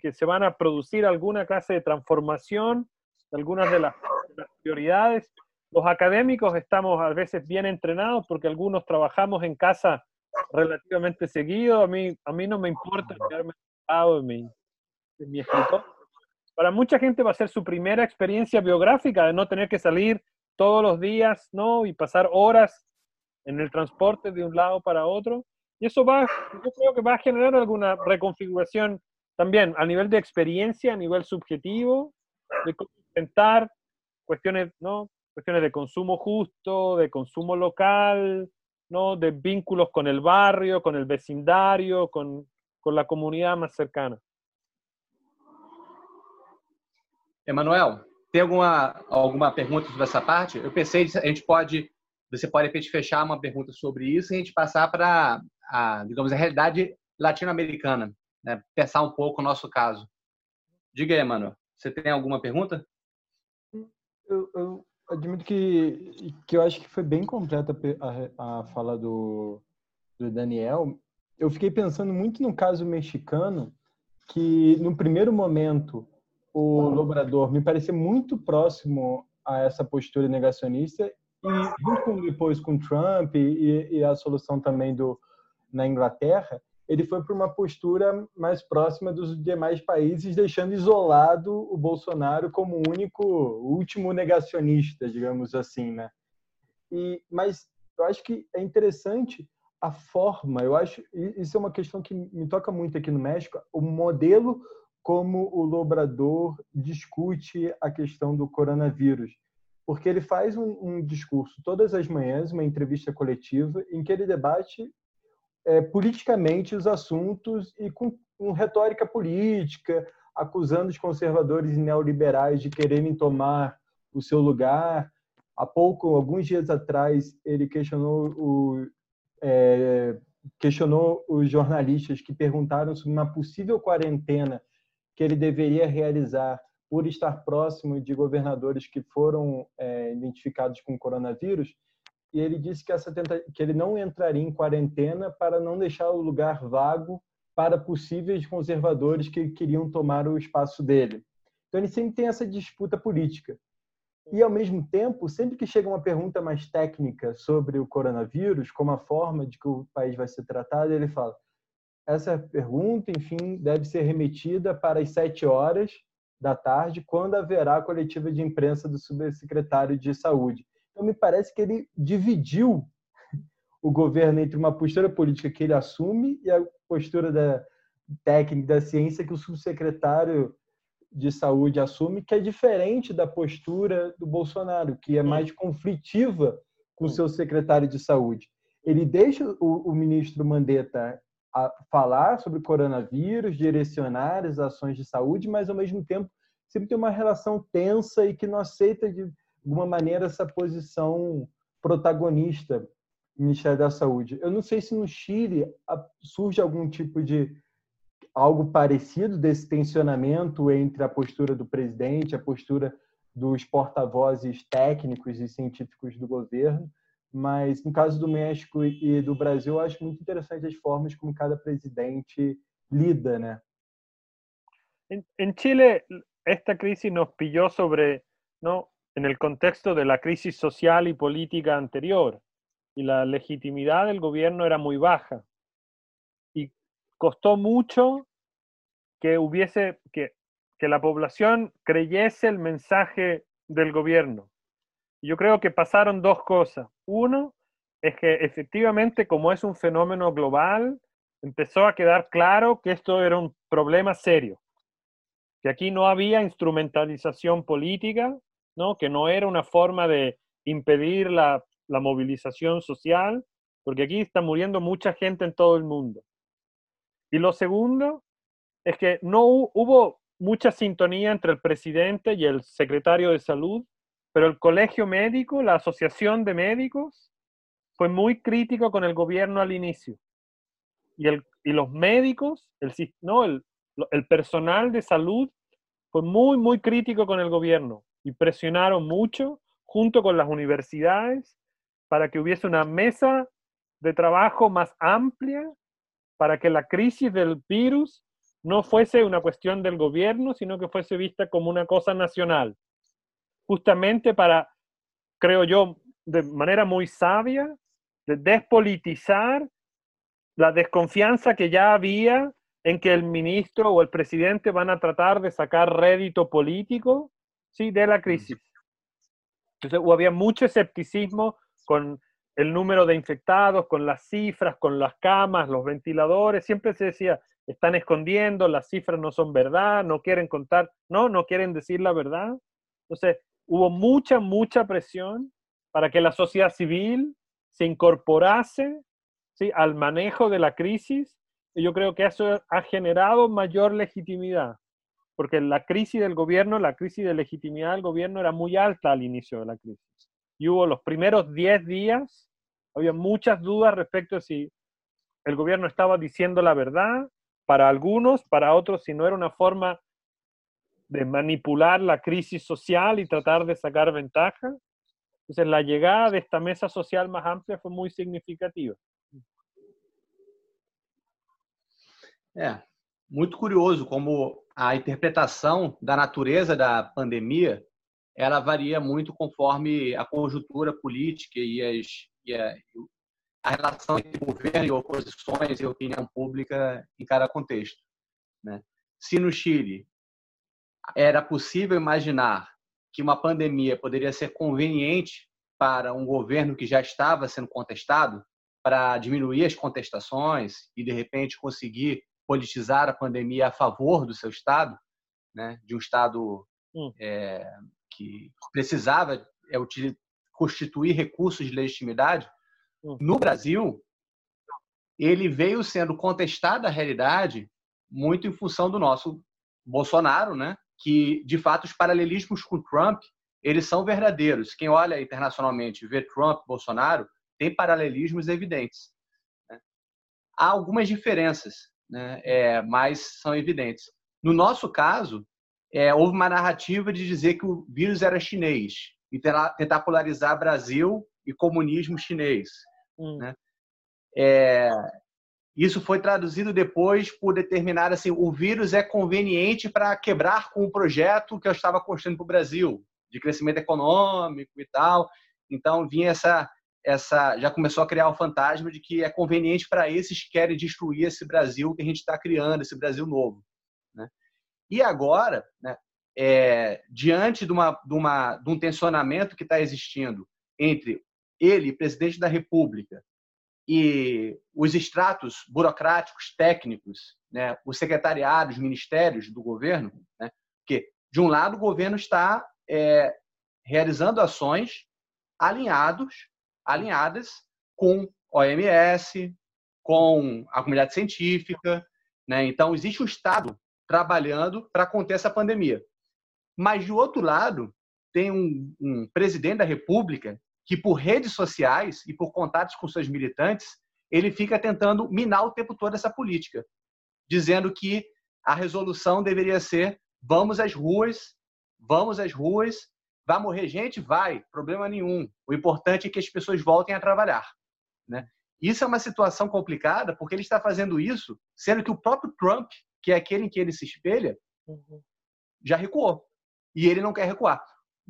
que se van a producir alguna clase de transformación algunas de las, de las prioridades. Los académicos estamos a veces bien entrenados porque algunos trabajamos en casa relativamente seguido. A mí, a mí no me importa quedarme sentado en mi, en mi escritorio. Para mucha gente va a ser su primera experiencia biográfica de no tener que salir todos los días, ¿no? Y pasar horas en el transporte de un lado para otro. Y eso va, yo creo que va a generar alguna reconfiguración también a nivel de experiencia, a nivel subjetivo, de intentar cuestiones, ¿no? Cuestiones de consumo justo, de consumo local, ¿no? De vínculos con el barrio, con el vecindario, con, con la comunidad más cercana. Emanuel, Tem alguma, alguma pergunta sobre essa parte? Eu pensei, a gente pode, você pode de repente fechar uma pergunta sobre isso e a gente passar para, a, digamos, a realidade latino-americana, né? pensar um pouco o nosso caso. Diga aí, mano, você tem alguma pergunta? Eu, eu admito que, que eu acho que foi bem completa a, a fala do, do Daniel. Eu fiquei pensando muito no caso mexicano, que no primeiro momento o Lobrador me parecia muito próximo a essa postura negacionista e junto com depois com Trump e, e, a solução também do na Inglaterra ele foi para uma postura mais próxima dos demais países deixando isolado o Bolsonaro como o único último negacionista digamos assim né? E mas eu acho que é interessante a forma eu acho isso é uma questão que me toca muito aqui no México o modelo como o Lobrador discute a questão do coronavírus. Porque ele faz um, um discurso todas as manhãs, uma entrevista coletiva, em que ele debate é, politicamente os assuntos e com, com retórica política, acusando os conservadores e neoliberais de quererem tomar o seu lugar. Há pouco, alguns dias atrás, ele questionou, o, é, questionou os jornalistas que perguntaram sobre uma possível quarentena que ele deveria realizar por estar próximo de governadores que foram é, identificados com coronavírus, e ele disse que, essa tenta... que ele não entraria em quarentena para não deixar o lugar vago para possíveis conservadores que queriam tomar o espaço dele. Então ele sempre tem essa disputa política. E ao mesmo tempo, sempre que chega uma pergunta mais técnica sobre o coronavírus, como a forma de que o país vai ser tratado, ele fala: essa pergunta, enfim, deve ser remetida para as sete horas da tarde, quando haverá a coletiva de imprensa do subsecretário de Saúde. Então, me parece que ele dividiu o governo entre uma postura política que ele assume e a postura da, técnica da ciência que o subsecretário de saúde assume, que é diferente da postura do Bolsonaro, que é mais conflitiva com o seu secretário de saúde. Ele deixa o, o ministro Mandetta falar sobre coronavírus, direcionar as ações de saúde, mas ao mesmo tempo sempre tem uma relação tensa e que não aceita de alguma maneira essa posição protagonista do Ministério da Saúde. Eu não sei se no Chile surge algum tipo de algo parecido desse tensionamento entre a postura do presidente, a postura dos porta-vozes técnicos e científicos do governo, mas no caso do México e do Brasil, eu acho muito interessante as formas como cada presidente lida? En, Chile, esta crisis nos pilló sobre, ¿no? En el contexto de la crisis social y política anterior, y la legitimidad del gobierno era muy baja. Y costó mucho que hubiese, que, que la población creyese el mensaje del gobierno. Yo creo que pasaron dos cosas. Uno es que efectivamente, como es un fenómeno global, empezó a quedar claro que esto era un problema serio, que aquí no había instrumentalización política, ¿no? que no era una forma de impedir la, la movilización social, porque aquí está muriendo mucha gente en todo el mundo. Y lo segundo es que no hubo mucha sintonía entre el presidente y el secretario de salud, pero el colegio médico, la asociación de médicos, fue muy crítico con el gobierno al inicio. Y, el, y los médicos, el, no, el, el personal de salud fue muy, muy crítico con el gobierno y presionaron mucho junto con las universidades para que hubiese una mesa de trabajo más amplia para que la crisis del virus no fuese una cuestión del gobierno, sino que fuese vista como una cosa nacional. Justamente para, creo yo, de manera muy sabia, de despolitizar la desconfianza que ya había en que el ministro o el presidente van a tratar de sacar rédito político ¿sí? de la crisis. Entonces había mucho escepticismo con el número de infectados, con las cifras, con las camas, los ventiladores. Siempre se decía, están escondiendo, las cifras no son verdad, no quieren contar, no, no quieren decir la verdad. Entonces, hubo mucha, mucha presión para que la sociedad civil se incorporase ¿sí? al manejo de la crisis. Y yo creo que eso ha generado mayor legitimidad, porque la crisis del gobierno, la crisis de legitimidad del gobierno era muy alta al inicio de la crisis. Y hubo los primeros 10 días, había muchas dudas respecto a si el gobierno estaba diciendo la verdad, para algunos, para otros, si no era una forma de manipular la crisis social y tratar de sacar ventaja. Entonces, la llegada de esta mesa social más amplia fue muy significativa. É, muito curioso como a interpretação da natureza da pandemia ela varia muito conforme a conjuntura política e, as, e, a, a relação entre governo e oposições e opinião pública em cada contexto. Né? Se no Chile era possível imaginar que uma pandemia poderia ser conveniente para um governo que já estava sendo contestado, para diminuir as contestações e, de repente, conseguir politizar a pandemia a favor do seu Estado, né? de um Estado hum. é, que precisava é, constituir recursos de legitimidade, Hum. No Brasil, ele veio sendo contestado a realidade muito em função do nosso Bolsonaro, né? Que de fato os paralelismos com Trump eles são verdadeiros. Quem olha internacionalmente vê Trump, Bolsonaro, tem paralelismos evidentes. Né? Há algumas diferenças, né? É, mas são evidentes. No nosso caso, é, houve uma narrativa de dizer que o vírus era chinês e tentar polarizar Brasil e comunismo chinês. Hum. Né? É, isso foi traduzido depois por determinar assim, o vírus é conveniente para quebrar com o projeto que eu estava construindo para o Brasil, de crescimento econômico e tal. Então vinha essa, essa, já começou a criar o fantasma de que é conveniente para esses que querem destruir esse Brasil que a gente está criando, esse Brasil novo. Né? E agora, né, é, diante de, uma, de, uma, de um tensionamento que está existindo entre ele, presidente da República, e os extratos burocráticos, técnicos né, o secretariado, os ministérios do governo, né, porque, de um lado, o governo está é, realizando ações alinhados, alinhadas com OMS, com a comunidade científica. Né? Então, existe um Estado trabalhando para conter essa pandemia. Mas, de outro lado, tem um, um presidente da República que, por redes sociais e por contatos com seus militantes, ele fica tentando minar o tempo todo essa política, dizendo que a resolução deveria ser vamos às ruas, vamos às ruas, vai morrer gente? Vai, problema nenhum. O importante é que as pessoas voltem a trabalhar. Né? Isso é uma situação complicada, porque ele está fazendo isso, sendo que o próprio Trump, que é aquele em que ele se espelha, uhum. já recuou. E ele não quer recuar.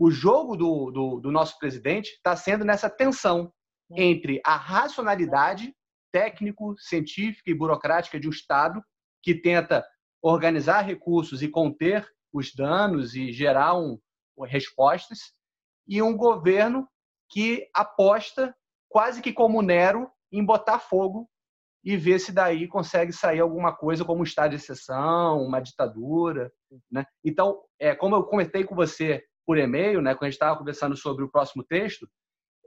O jogo do, do, do nosso presidente está sendo nessa tensão uhum. entre a racionalidade técnico, científica e burocrática de um Estado que tenta organizar recursos e conter os danos e gerar um, respostas, e um governo que aposta quase que como Nero em botar fogo e ver se daí consegue sair alguma coisa como um estado de exceção, uma ditadura, né? Então, é, como eu comentei com você por e-mail, né, quando a gente estava conversando sobre o próximo texto,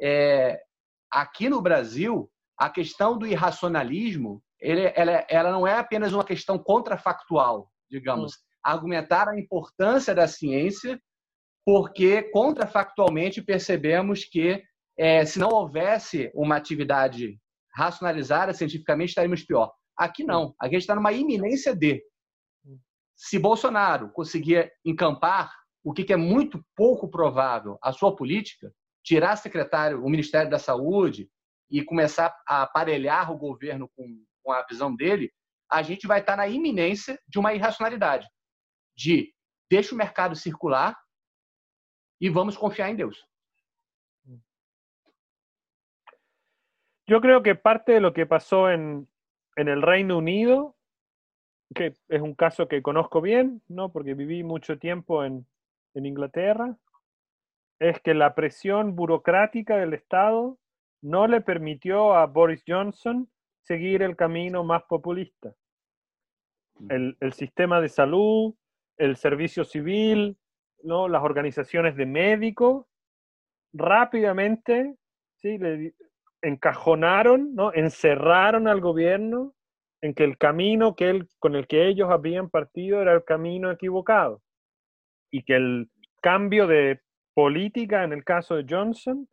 é, aqui no Brasil a questão do irracionalismo, ele, ela, ela não é apenas uma questão contrafactual, digamos, hum. argumentar a importância da ciência, porque contrafactualmente percebemos que é, se não houvesse uma atividade racionalizada cientificamente, estaríamos pior. Aqui não, aqui a gente está numa iminência de. Se Bolsonaro conseguir encampar o que é muito pouco provável, a sua política, tirar secretário, o Ministério da Saúde, e começar a aparelhar o governo com, com a visão dele, a gente vai estar na iminência de uma irracionalidade, de deixa o mercado circular e vamos confiar em Deus. Yo creo que parte de lo que pasó en, en, el Reino Unido, que es un caso que conozco bien, ¿no? porque viví mucho tiempo en, en Inglaterra, es que la presión burocrática del Estado no le permitió a Boris Johnson seguir el camino más populista. Mm. El, sistema de salud, el servicio civil, ¿no? las organizaciones de médicos, rápidamente ¿sí? le encajonaron, ¿no? encerraron al gobierno en que el camino que él, con el que ellos habían partido era el camino equivocado y que el cambio de política en el caso de Johnson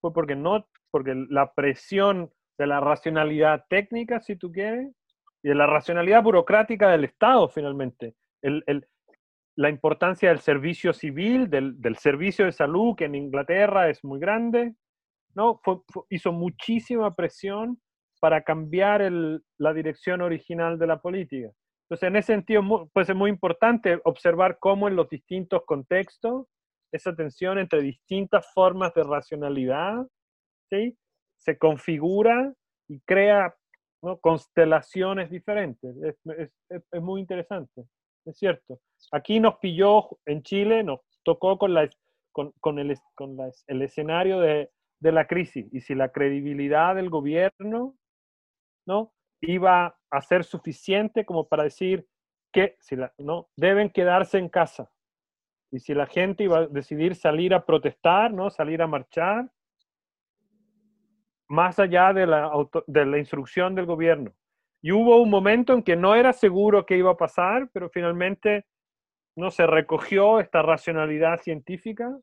fue porque no porque la presión de la racionalidad técnica, si tú quieres, y de la racionalidad burocrática del Estado, finalmente. la importancia del servicio civil, del, servicio de salud, que en Inglaterra es muy grande, ¿no? hizo muchísima presión para cambiar la dirección original de la política. Entonces, en ese sentido, puede ser muy importante observar cómo en los distintos contextos esa tensión entre distintas formas de racionalidad se configura y crea constelaciones diferentes. Es, muy interesante, es cierto. Aquí nos pilló en Chile, nos tocó con, la, con, el, con el escenario de, la crisis y si la credibilidad del gobierno ¿no? Iba a ser suficiente como para decir que si no, deben quedarse en casa. Y si la gente iba a decidir salir a protestar, ¿no? salir a marchar, más allá de la, de la instrucción del gobierno. Y hubo un momento en que no era seguro que iba a pasar, pero finalmente no se recogió esta racionalidad científica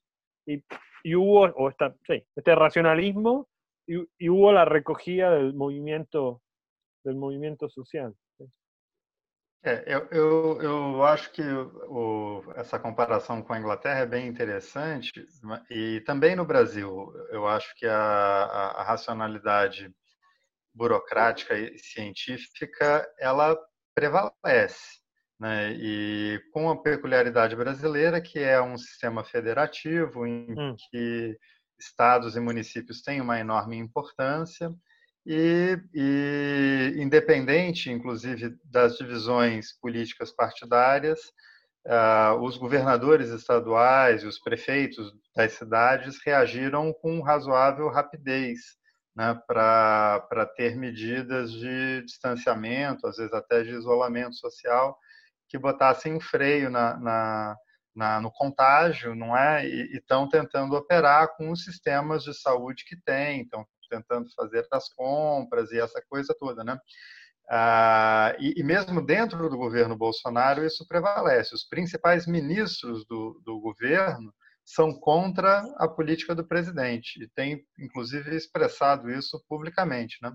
y, y hubo, o esta, sí, este racionalismo y, y, hubo la recogida del movimiento, del movimiento social. É, eu, eu, eu, acho que o, essa comparação com a Inglaterra é bem interessante, e também no Brasil, eu acho que a, a, a racionalidade burocrática e científica ela prevalece. Né? E com a peculiaridade brasileira, que é um sistema federativo em hum. que estados e municípios têm uma enorme importância, e, e, independente, inclusive, das divisões políticas partidárias, uh, os governadores estaduais e os prefeitos das cidades reagiram com razoável rapidez né, para ter medidas de distanciamento, às vezes até de isolamento social, que botassem um freio na, na, na no contágio, não é? E estão tentando operar com os sistemas de saúde que têm, estão tentando fazer as compras e essa coisa toda, né? Ah, e, e, mesmo dentro do governo Bolsonaro isso prevalece. Os principais ministros do, do governo são contra a política do presidente e tem, inclusive, expressado isso publicamente. Né?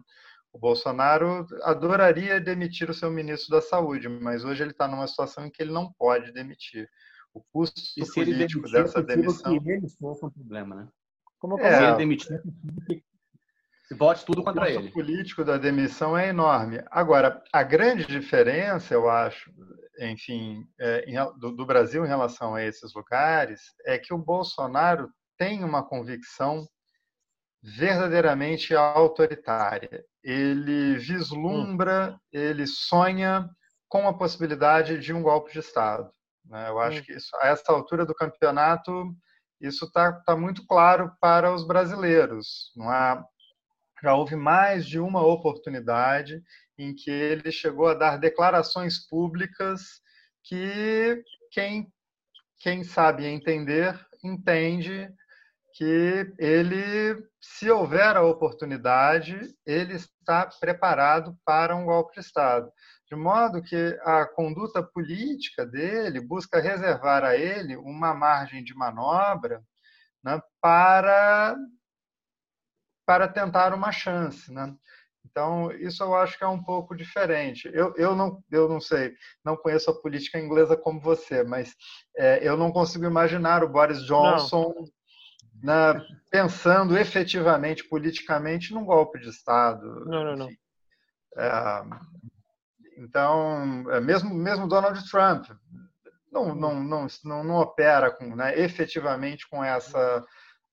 O Bolsonaro adoraria demitir o seu ministro da Saúde, mas hoje ele está numa situação em que ele não pode demitir. O custo político demitir, dessa demissão. Que eles fossem um problema, né? Como é, se ele demitir, se vote tudo contra ele. O político da demissão é enorme. Agora, a grande diferença, eu acho, enfim, é, do, do Brasil em relação a esses lugares, é que o Bolsonaro tem uma convicção verdadeiramente autoritária. Ele vislumbra, hum. ele sonha com a possibilidade de um golpe de Estado. Né? Eu acho hum. que isso, a essa altura do campeonato, isso está tá muito claro para os brasileiros. Não há já houve mais de uma oportunidade em que ele chegou a dar declarações públicas que quem, quem sabe entender, entende que ele, se houver a oportunidade, ele está preparado para um golpe de Estado. De modo que a conduta política dele busca reservar a ele uma margem de manobra né, para para tentar uma chance, né? Então, isso eu acho que é um pouco diferente. Eu, eu, não, eu não sei, não conheço a política inglesa como você, mas é, eu não consigo imaginar o Boris Johnson né, pensando efetivamente, politicamente, num golpe de Estado. Não, não, não. É, então, é, mesmo, mesmo Donald Trump não, não, não, não, não opera com, né, efetivamente com essa.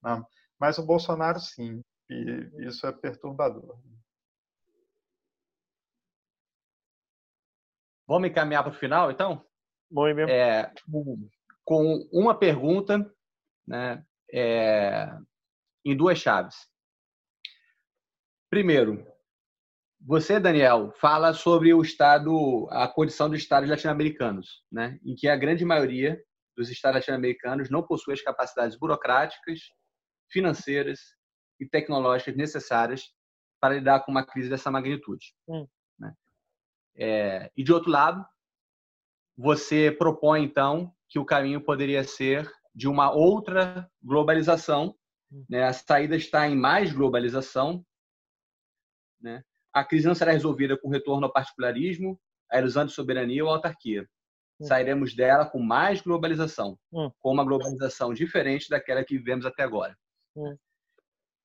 Né, mas o Bolsonaro, sim. E isso é perturbador. Vamos encaminhar para o final, então? Bom, mesmo. É, com uma pergunta né, é, em duas chaves. Primeiro, você, Daniel, fala sobre o estado, a condição dos estados latino-americanos, né, em que a grande maioria dos estados latino-americanos não possui as capacidades burocráticas, financeiras e tecnológicas necessárias para lidar com uma crise dessa magnitude. Hum. Né? É, e de outro lado, você propõe então que o caminho poderia ser de uma outra globalização. Hum. Né? A saída está em mais globalização. Né? A crise não será resolvida com retorno ao particularismo, a ilusão de soberania ou autarquia. Hum. Sairemos dela com mais globalização, hum. com uma globalização diferente daquela que vivemos até agora. Hum.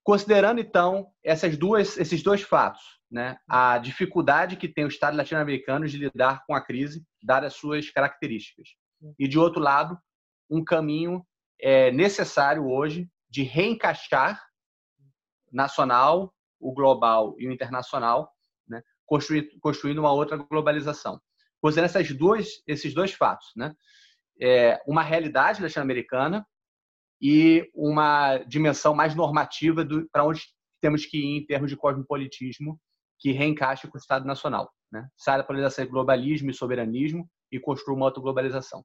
Considerando, então, essas duas, esses dois fatos, né? a dificuldade que tem o Estado latino-americano de lidar com a crise, dadas suas características, e, de outro lado, um caminho é, necessário hoje de reencaixar nacional, o global e o internacional, né? Construindo uma outra globalização. Considerando essas duas, esses dois fatos, né? É, uma realidade latino-americana e uma dimensão mais normativa para onde temos que ir em termos de cosmopolitismo que reencaixe com o Estado Nacional. Né? Sai da polarização de globalismo e soberanismo e construa uma autoglobalização.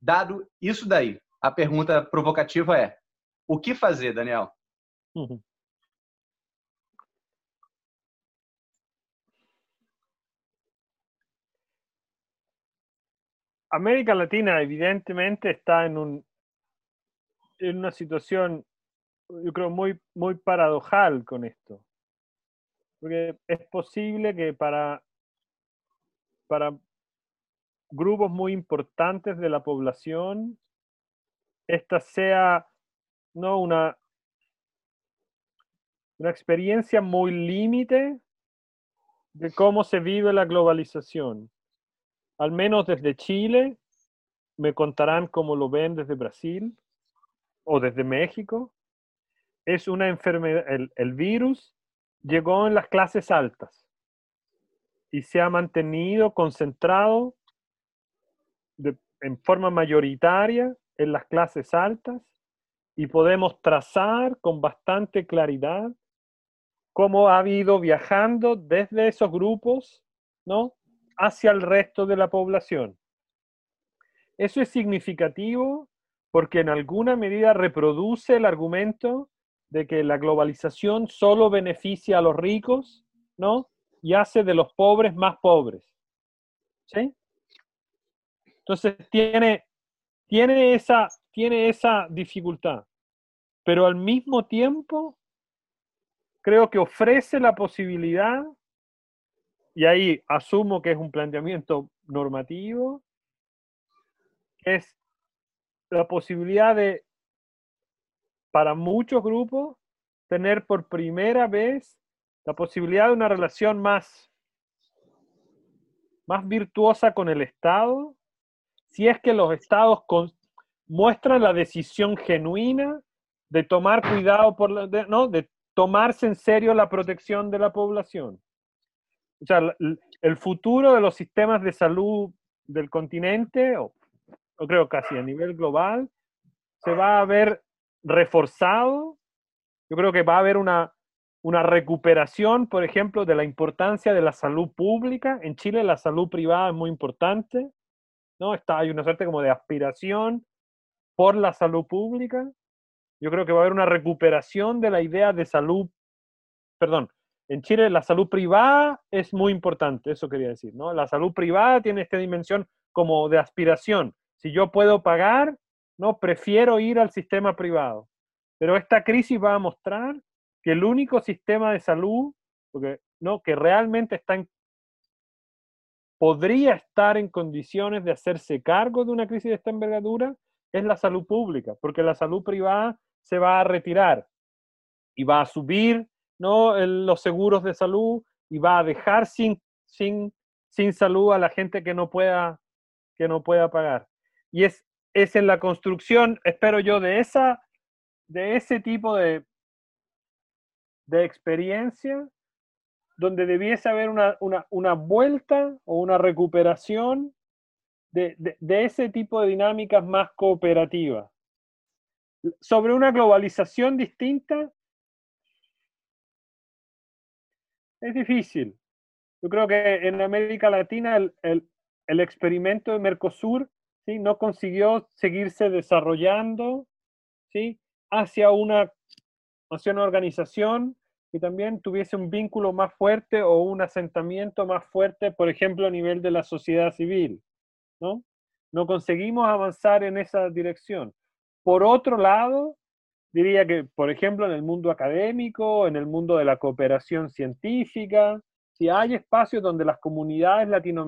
Dado isso daí, a pergunta provocativa é: o que fazer, Daniel? Uhum. América Latina evidentemente está en un, en una situación, yo creo, muy, muy paradojal con esto. Porque es posible que para, para grupos muy importantes de la población, esta sea no una, una experiencia muy límite de cómo se vive la globalización. Al menos desde Chile, me contarán cómo lo ven desde Brasil o desde México, es una enfermedad, el, virus llegó en las clases altas y se ha mantenido concentrado en forma mayoritaria en las clases altas y podemos trazar con bastante claridad cómo ha ido viajando desde esos grupos ¿no? hacia el resto de la población. Eso es significativo porque en alguna medida reproduce el argumento de que la globalización solo beneficia a los ricos, ¿no? Y hace de los pobres más pobres. ¿Sí? Entonces tiene, tiene, esa, tiene esa dificultad, pero al mismo tiempo creo que ofrece la posibilidad, y ahí asumo que es un planteamiento normativo, es la posibilidad de, para muchos grupos, tener por primera vez la posibilidad de una relación más, más virtuosa con el Estado, si es que los estados muestran la decisión genuina de tomar cuidado por la, de, ¿no? de tomarse en serio la protección de la población. O sea, el futuro de los sistemas de salud del continente, o yo creo casi a nivel global, se va a ver reforzado. Yo creo que va a haber una, una recuperación, por ejemplo, de la importancia de la salud pública. En Chile la salud privada es muy importante, ¿no? Está, hay una suerte como de aspiración por la salud pública. Yo creo que va a haber una recuperación de la idea de salud, perdón, en Chile la salud privada es muy importante, eso quería decir, ¿no? La salud privada tiene esta dimensión como de aspiración. Si yo puedo pagar, no, prefiero ir al sistema privado. Pero esta crisis va a mostrar que el único sistema de salud, porque, no, que realmente está podría estar en condiciones de hacerse cargo de una crisis de esta envergadura, es la salud pública, porque la salud privada se va a retirar y va a subir ¿no? los seguros de salud y va a dejar sin, sin, sin salud a la gente que no pueda, que no pueda pagar. Y es, es en la construcción, espero yo, de, esa, de ese tipo de, de experiencia donde debiese haber una, una, una vuelta o una recuperación de, de, ese tipo de dinámicas más cooperativas. Sobre una globalización distinta, es difícil. Yo creo que en América Latina el, el, el experimento de Mercosur no consiguió seguirse desarrollando ¿sí? hacia, una, hacia una organización que también tuviese un vínculo más fuerte o un asentamiento más fuerte, por ejemplo, a nivel de la sociedad civil. ¿no? no conseguimos avanzar en esa dirección. Por otro lado, diría que, por ejemplo, en el mundo académico, en el mundo de la cooperación científica, si hay espacios donde las comunidades latinoamericanas